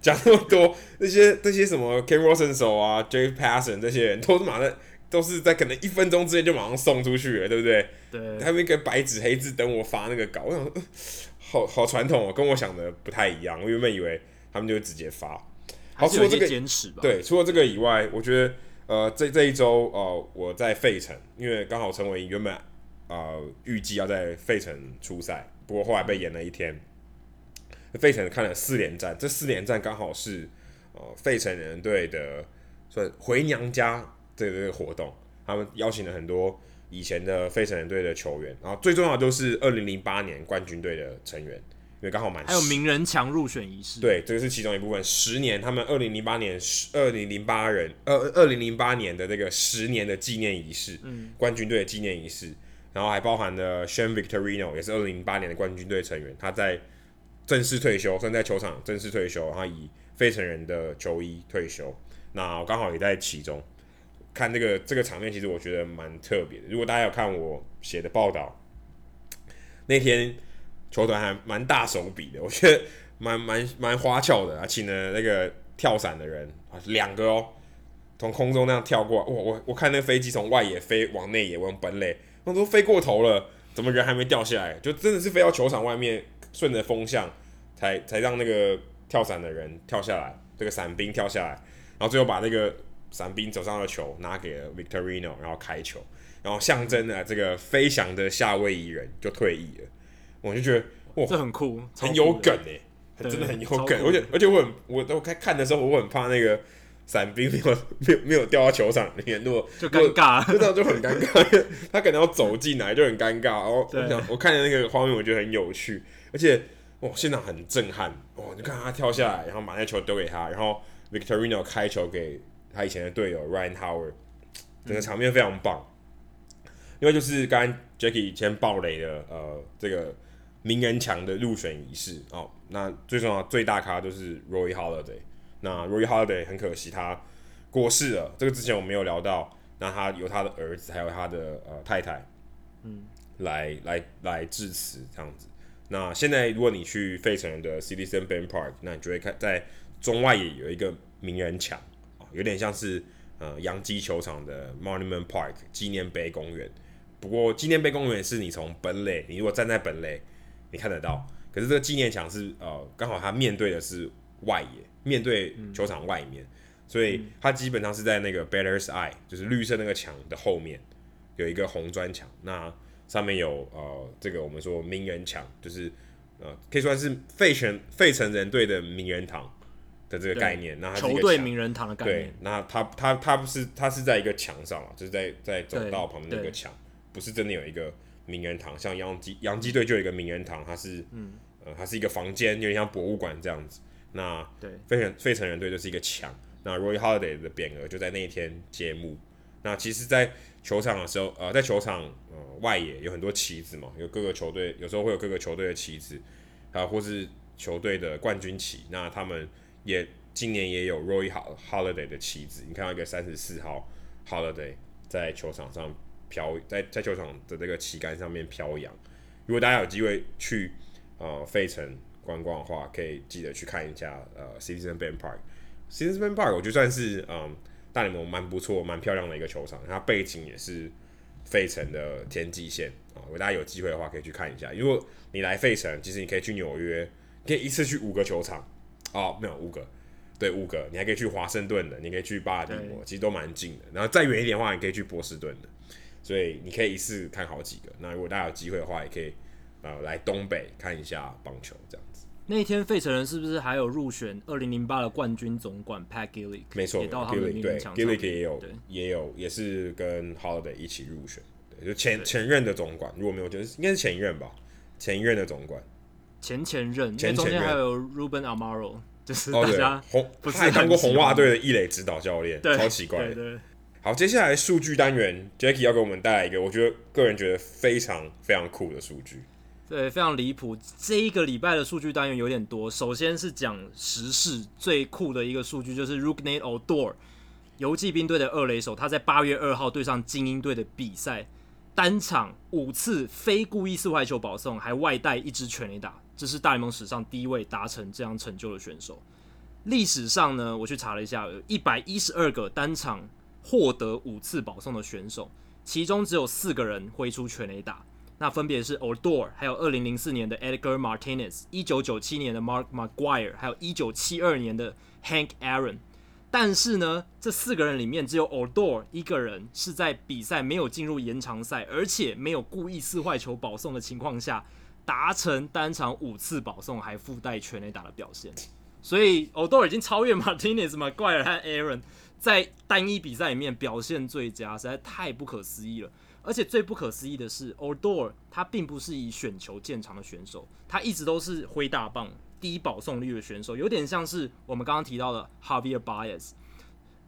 讲、啊、那么多，那些那些什么 Ken Rosenthal 啊，Jeff Passan 这些人都是马上。都是在可能一分钟之内就马上送出去了，对不对？对。他们一个白纸黑字等我发那个稿，我想说，好好传统哦，跟我想的不太一样。我原本以为他们就会直接发。好，除了这个坚持吧。对，除了这个以外，我觉得呃，这这一周呃，我在费城，因为刚好陈伟原本呃预计要在费城出赛，不过后来被延了一天。费城看了四连战，这四连战刚好是呃费城人队的算回娘家。这个这个活动，他们邀请了很多以前的费城人队的球员，然后最重要的就是二零零八年冠军队的成员，因为刚好满还有名人墙入选仪式，对，这个是其中一部分。十年，他们二零零八年二零零八人二二零零八年的那个十年的纪念仪式，嗯，冠军队的纪念仪式，然后还包含了 Shane Victorino，也是二零零八年的冠军队成员，他在正式退休，正在球场正式退休，然后以费城人的球衣退休，那我刚好也在其中。看这个这个场面，其实我觉得蛮特别的。如果大家有看我写的报道，那天球团还蛮大手笔的，我觉得蛮蛮蛮花俏的啊，请了那个跳伞的人啊，两个哦，从空中那样跳过来，哇，我我看那个飞机从外野飞往内野，往本垒，那都飞过头了，怎么人还没掉下来？就真的是飞到球场外面，顺着风向才才让那个跳伞的人跳下来，这个伞兵跳下来，然后最后把那个。伞兵走上了球拿给了 Victorino，然后开球，然后象征了这个飞翔的夏威夷人就退役了。我就觉得哇，这很酷，很有梗哎，真的很有梗。而且而且我很，我都开看的时候，我很怕那个伞兵没有 没有没有掉到球场里面，如果就尴尬，就这样就很尴尬，他可能要走进来就很尴尬。然后我想，我看的那个画面，我觉得很有趣，而且哇，现场很震撼哇！你看他跳下来，然后把那球丢给他，然后 Victorino 开球给。他以前的队友 Ryan Howard，整个场面非常棒。因为就是刚刚 Jacky 以前爆雷的呃这个名人墙的入选仪式哦，那最重要最大咖就是 Roy Holiday。那 Roy Holiday 很可惜他过世了，这个之前我没有聊到。那他有他的儿子，还有他的呃太太，嗯，来来来致辞这样子。那现在如果你去费城的 Citizens Bank Park，那你就会看在中外也有一个名人墙。有点像是呃洋基球场的 Monument Park 纪念碑公园，不过纪念碑公园是你从本垒，你如果站在本垒，你看得到。可是这个纪念墙是呃刚好它面对的是外野，面对球场外面，所以它基本上是在那个 Batter's Eye，就是绿色那个墙的后面有一个红砖墙，那上面有呃这个我们说名人墙，就是呃可以算是费城费城人队的名人堂。的这个概念，那球队名人堂的概念。对，那他他他不是他是在一个墙上嘛，就是在在走道旁边那个墙，不是真的有一个名人堂。像洋基洋基队就有一个名人堂，它是嗯呃它是一个房间，有点像博物馆这样子。那对，费城费城人队就是一个墙。那 Roy Halladay 的匾额就在那一天揭幕。那其实，在球场的时候，呃，在球场呃外野有很多旗子嘛，有各个球队，有时候会有各个球队的旗子，啊，或是球队的冠军旗。那他们也今年也有 Roy Halladay 的旗子，你看到一个三十四号 Halladay 在球场上飘，在在球场的这个旗杆上面飘扬。如果大家有机会去呃费城观光的话，可以记得去看一下呃 Citizen Bank Park。Citizen Bank Park 我觉得算是嗯。大联盟蛮不错、蛮漂亮的一个球场，它背景也是费城的天际线啊。如果大家有机会的话，可以去看一下。如果你来费城，其实你可以去纽约，可以一次去五个球场哦，没有五个，对五个，你还可以去华盛顿的，你可以去巴尔的摩，其实都蛮近的。然后再远一点的话，你可以去波士顿的，所以你可以一次看好几个。那如果大家有机会的话，也可以呃来东北看一下棒球这样子。那一天，费城人是不是还有入选二零零八的冠军总管 Pat Gillick？没错，Gillick 对，Gillick 也有，也有，也是跟 Holiday 一起入选。对，就前前任的总管，如果没有，就是应该是前一任吧，前一任的总管，前前任，前中间还有 Ruben Amaro，就是大家红，他还当过红袜队的一垒指导教练，超奇怪的。好，接下来数据单元 j a c k i e 要给我们带来一个，我觉得个人觉得非常非常酷的数据。对，非常离谱。这一个礼拜的数据单元有点多。首先是讲时事最酷的一个数据，就是 Rougned Odor 游骑兵队的二垒手，他在八月二号对上精英队的比赛，单场五次非故意四坏球保送，还外带一支全垒打，这是大联盟史上第一位达成这样成就的选手。历史上呢，我去查了一下，有一百一十二个单场获得五次保送的选手，其中只有四个人挥出全垒打。那分别是 Odor，还有二零零四年的 Edgar Martinez，一九九七年的 Mark McGuire，还有一九七二年的 Hank Aaron。但是呢，这四个人里面只有 Odor 一个人是在比赛没有进入延长赛，而且没有故意四坏球保送的情况下，达成单场五次保送还附带全垒打的表现。所以 Odo 已经超越 Martinez、McGwire 和 Aaron 在单一比赛里面表现最佳，实在太不可思议了。而且最不可思议的是 Odo，他并不是以选球见长的选手，他一直都是挥大棒、低保送率的选手，有点像是我们刚刚提到的 Javier Baez。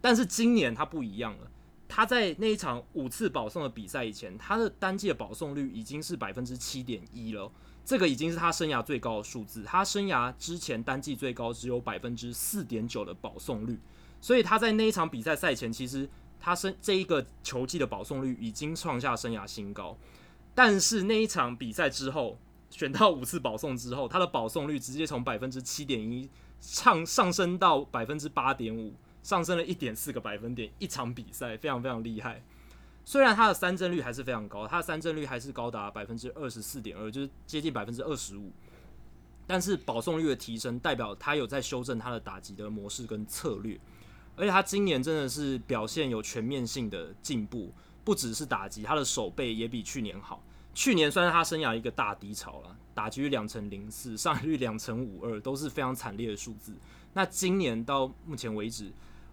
但是今年他不一样了，他在那一场五次保送的比赛以前，他的单季的保送率已经是百分之七点一了，这个已经是他生涯最高的数字。他生涯之前单季最高只有百分之四点九的保送率，所以他在那一场比赛赛前其实。他生这一个球季的保送率已经创下生涯新高，但是那一场比赛之后，选到五次保送之后，他的保送率直接从百分之七点一上上升到百分之八点五，上升了一点四个百分点，一场比赛非常非常厉害。虽然他的三振率还是非常高，他的三振率还是高达百分之二十四点二，就是接近百分之二十五，但是保送率的提升代表他有在修正他的打击的模式跟策略。而且他今年真的是表现有全面性的进步，不只是打击，他的守备也比去年好。去年算是他生涯一个大低潮了，打击率两成零四，上垒率两成五二，都是非常惨烈的数字。那今年到目前为止，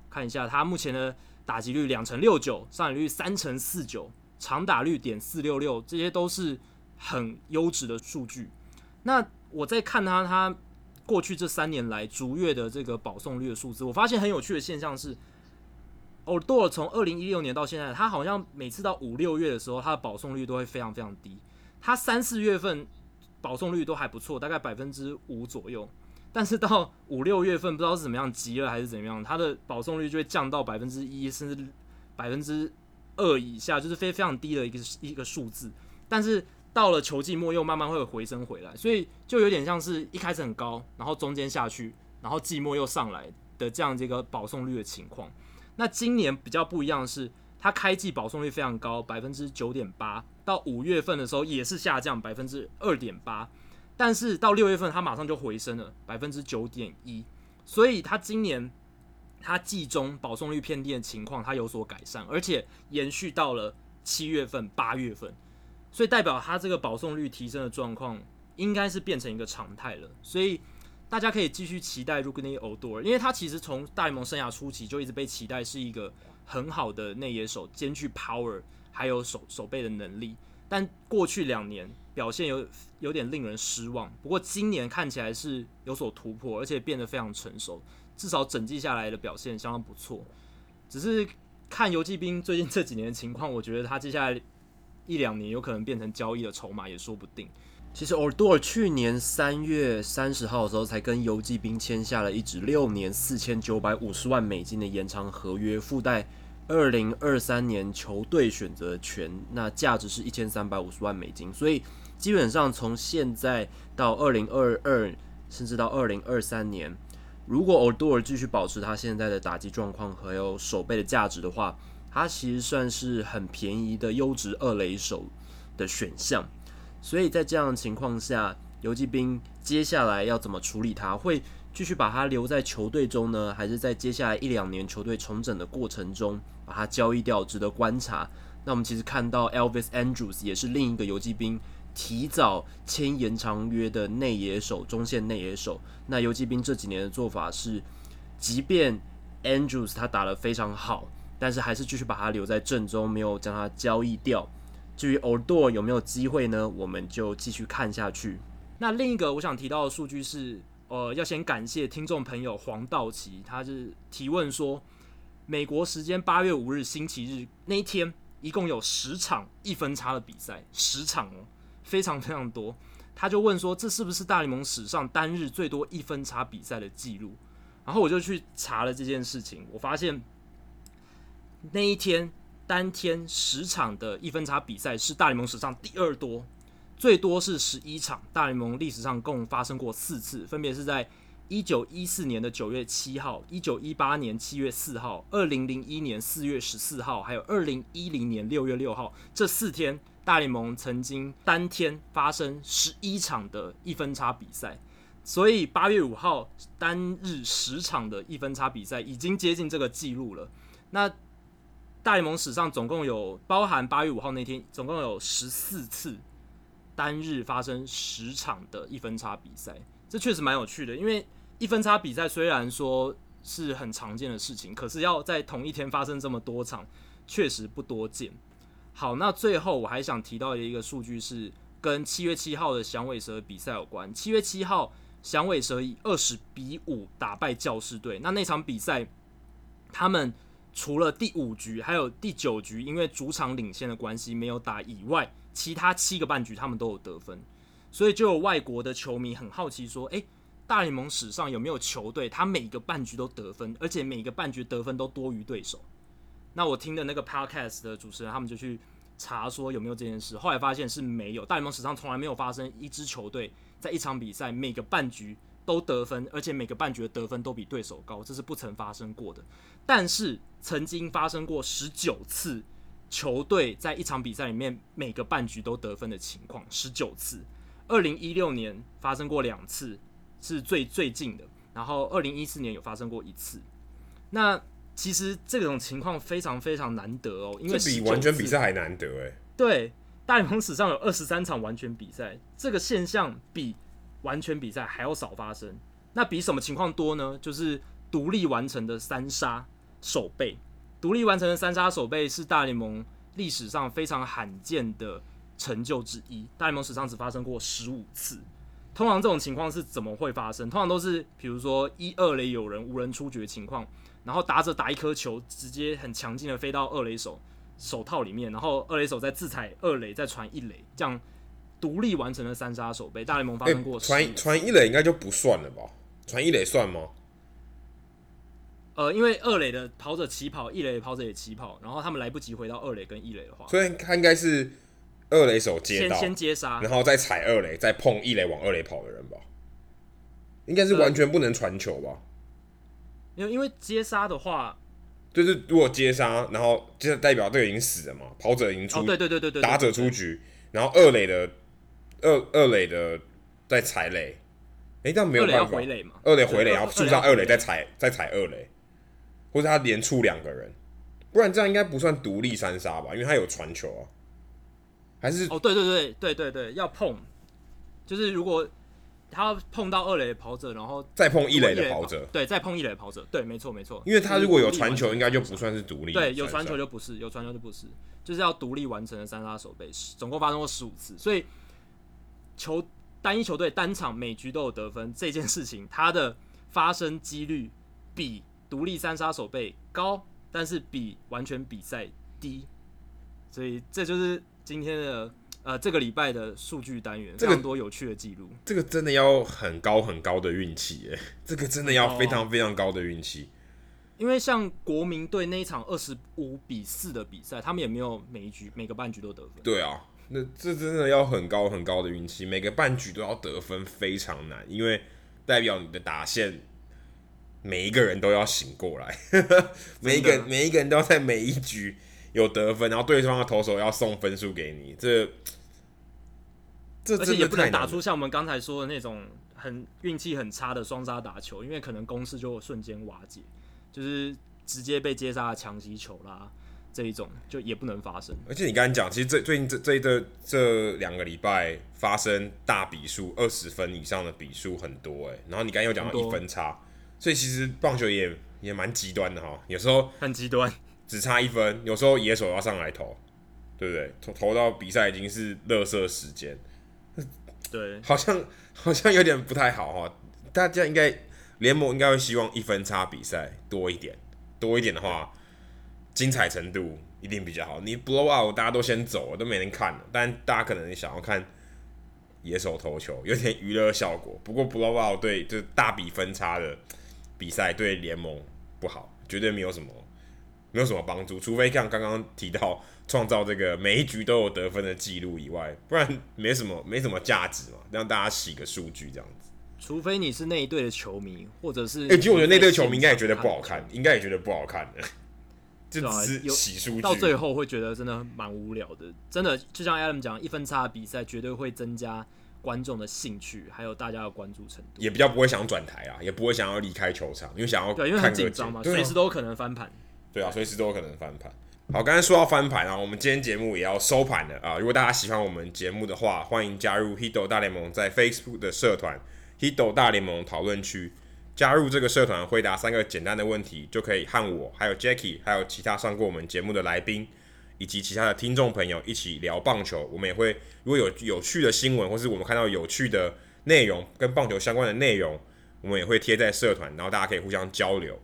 看一下他目前的打击率两成六九，上垒率三成四九，长打率点四六六，这些都是很优质的数据。那我在看他，他。过去这三年来逐月的这个保送率的数字，我发现很有趣的现象是，Odor 从二零一六年到现在，他好像每次到五六月的时候，他的保送率都会非常非常低。他三四月份保送率都还不错，大概百分之五左右，但是到五六月份不知道是怎么样急了还是怎么样，他的保送率就会降到百分之一甚至百分之二以下，就是非非常低的一个一个数字，但是。到了球季末又慢慢会回升回来，所以就有点像是一开始很高，然后中间下去，然后季末又上来的这样这个保送率的情况。那今年比较不一样的是，他开季保送率非常高，百分之九点八，到五月份的时候也是下降百分之二点八，但是到六月份他马上就回升了百分之九点一，所以他今年他季中保送率偏低的情况他有所改善，而且延续到了七月份、八月份。所以代表他这个保送率提升的状况，应该是变成一个常态了。所以大家可以继续期待 Rugne Odor，因为他其实从大联盟生涯初期就一直被期待是一个很好的内野手，兼具 power 还有守守备的能力。但过去两年表现有有点令人失望，不过今年看起来是有所突破，而且变得非常成熟，至少整季下来的表现相当不错。只是看游骑兵最近这几年的情况，我觉得他接下来一两年有可能变成交易的筹码也说不定。其实 Odor 去年三月三十号的时候才跟游骑兵签下了一纸六年四千九百五十万美金的延长合约，附带。二零二三年球队选择权，那价值是一千三百五十万美金，所以基本上从现在到二零二二，甚至到二零二三年，如果 Odor 继续保持他现在的打击状况和有守备的价值的话，他其实算是很便宜的优质二垒手的选项。所以在这样的情况下，游骑兵接下来要怎么处理他？会继续把他留在球队中呢，还是在接下来一两年球队重整的过程中？把它交易掉，值得观察。那我们其实看到 Elvis Andrews 也是另一个游骑兵提早签延长约的内野手，中线内野手。那游骑兵这几年的做法是，即便 Andrus 他打得非常好，但是还是继续把他留在阵中，没有将他交易掉。至于 ODO 有没有机会呢？我们就继续看下去。那另一个我想提到的数据是，呃，要先感谢听众朋友黄道奇，他是提问说。美国时间八月五日星期日那一天，一共有十场一分差的比赛，十场哦，非常非常多。他就问说，这是不是大联盟史上单日最多一分差比赛的记录？然后我就去查了这件事情，我发现那一天当天十场的一分差比赛是大联盟史上第二多，最多是十一场，大联盟历史上共发生过四次，分别是在。一九一四年的九月七号，一九一八年七月四号，二零零一年四月十四号，还有二零一零年六月六号，这四天大联盟曾经当天发生十一场的一分差比赛，所以八月五号单日十场的一分差比赛已经接近这个记录了。那大联盟史上总共有包含八月五号那天，总共有十四次单日发生十场的一分差比赛，这确实蛮有趣的，因为。一分差比赛虽然说是很常见的事情，可是要在同一天发生这么多场，确实不多见。好，那最后我还想提到的一个数据是跟七月七号的响尾蛇比赛有关。七月七号，响尾蛇以二十比五打败教士队。那那场比赛，他们除了第五局还有第九局因为主场领先的关系没有打以外，其他七个半局他们都有得分。所以就有外国的球迷很好奇说：“诶。大联盟史上有没有球队，他每个半局都得分，而且每个半局得分都多于对手？那我听的那个 podcast 的主持人，他们就去查说有没有这件事，后来发现是没有。大联盟史上从来没有发生一支球队在一场比赛每个半局都得分，而且每个半局的得分都比对手高，这是不曾发生过的。但是曾经发生过十九次球队在一场比赛里面每个半局都得分的情况，十九次。二零一六年发生过两次。是最最近的，然后二零一四年有发生过一次。那其实这种情况非常非常难得哦，因为比完全比赛还难得哎。对，大联盟史上有二十三场完全比赛，这个现象比完全比赛还要少发生。那比什么情况多呢？就是独立完成的三杀守备，独立完成的三杀守备是大联盟历史上非常罕见的成就之一，大联盟史上只发生过十五次。通常这种情况是怎么会发生？通常都是比如说一二垒有人无人出局的情况，然后打者打一颗球，直接很强劲的飞到二垒手手套里面，然后二垒手再自踩二垒，再传一垒，这样独立完成了三杀守备。大联盟发生过传传一垒应该就不算了吧？传一垒算吗？呃，因为二垒的跑者起跑，一垒的跑者也起跑，然后他们来不及回到二垒跟一垒的话，所以他应该是。二垒手接到，先先接杀，然后再踩二垒，再碰一垒往二垒跑的人吧，应该是完全不能传球吧？因为因为接杀的话，就是如果接杀，然后就代表队已经死了嘛，跑者已经出，哦、对，对对对对对，打者出局，然后二垒的二二垒的再踩垒，哎，这样没有办法，二垒回垒嘛，二垒回垒，然后触上二垒再踩再踩二垒，或者他连出两个人，不然这样应该不算独立三杀吧？因为他有传球啊。还是哦，对对对对对对，要碰，就是如果他碰到二垒的跑者，然后再碰一垒的跑者，对，再碰一垒的跑者，对，没错没错。因为他如果有传球，应该就不算是独立。对，有传球就不是，有传球就不是，就是要独立完成的三杀守备，总共发生过十五次，所以球单一球队单场每局都有得分这件事情，它的发生几率比独立三杀守备高，但是比完全比赛低，所以这就是今天的。呃，这个礼拜的数据单元，这个、多有趣的记录。这个真的要很高很高的运气，哎，这个真的要非常非常高的运气。因为像国民队那一场二十五比四的比赛，他们也没有每一局每个半局都得分。对啊，那这真的要很高很高的运气，每个半局都要得分，非常难，因为代表你的打线每一个人都要醒过来，每一个每一个人都要在每一局。有得分，然后对方的投手要送分数给你，这这而且也不能打出像我们刚才说的那种很运气很差的双杀打球，因为可能攻势就瞬间瓦解，就是直接被接杀的强击球啦，这一种就也不能发生。而且你刚才讲，其实这最近这这这这两个礼拜发生大比数二十分以上的比数很多哎、欸，然后你刚才又讲到一分差，所以其实棒球也也蛮极端的哈，有时候很极端。只差一分，有时候野手要上来投，对不对？投投到比赛已经是乐色时间，对，好像好像有点不太好哈。大家应该联盟应该会希望一分差比赛多一点，多一点的话，精彩程度一定比较好。你 blow out，大家都先走了，都没人看了。但大家可能想要看野手投球，有点娱乐效果。不过 blow out 对就是大比分差的比赛对联盟不好，绝对没有什么。没有什么帮助，除非像刚刚提到创造这个每一局都有得分的记录以外，不然没什么没什么价值嘛，让大家洗个数据这样子。除非你是那一队的球迷，或者是……哎、欸，其实我觉得那队球迷应该也觉得不好看，应该也觉得不好看的，就只是洗数据，到最后会觉得真的蛮无聊的。真的，就像 Adam 讲，一分差的比赛绝对会增加观众的兴趣，还有大家的关注程度，也比较不会想转台啊，也不会想要离开球场，因为想要对，因为很紧张嘛，随时都有可能翻盘。对啊，随时都有可能翻盘。好，刚才说到翻盘啊，我们今天节目也要收盘了啊。如果大家喜欢我们节目的话，欢迎加入 Hito 大联盟在 Facebook 的社团 Hito 大联盟讨论区。加入这个社团，回答三个简单的问题，就可以和我、还有 Jackie、还有其他上过我们节目的来宾，以及其他的听众朋友一起聊棒球。我们也会如果有有趣的新闻，或是我们看到有趣的内容跟棒球相关的内容，我们也会贴在社团，然后大家可以互相交流。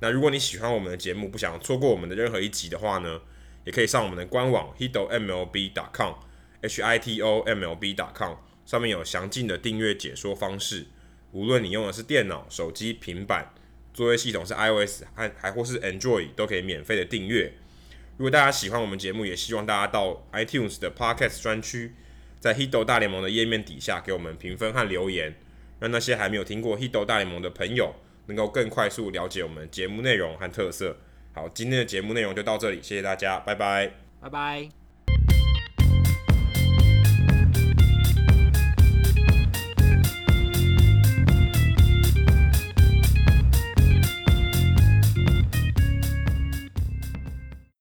那如果你喜欢我们的节目，不想错过我们的任何一集的话呢，也可以上我们的官网 hitomlb.com，h i t o m l b.com，上面有详尽的订阅解说方式。无论你用的是电脑、手机、平板，作业系统是 iOS 还还或是 Android，都可以免费的订阅。如果大家喜欢我们节目，也希望大家到 iTunes 的 Podcast 专区，在 Hito 大联盟的页面底下给我们评分和留言，让那些还没有听过 Hito 大联盟的朋友，能够更快速了解我们节目内容和特色。好，今天的节目内容就到这里，谢谢大家，拜拜，拜拜。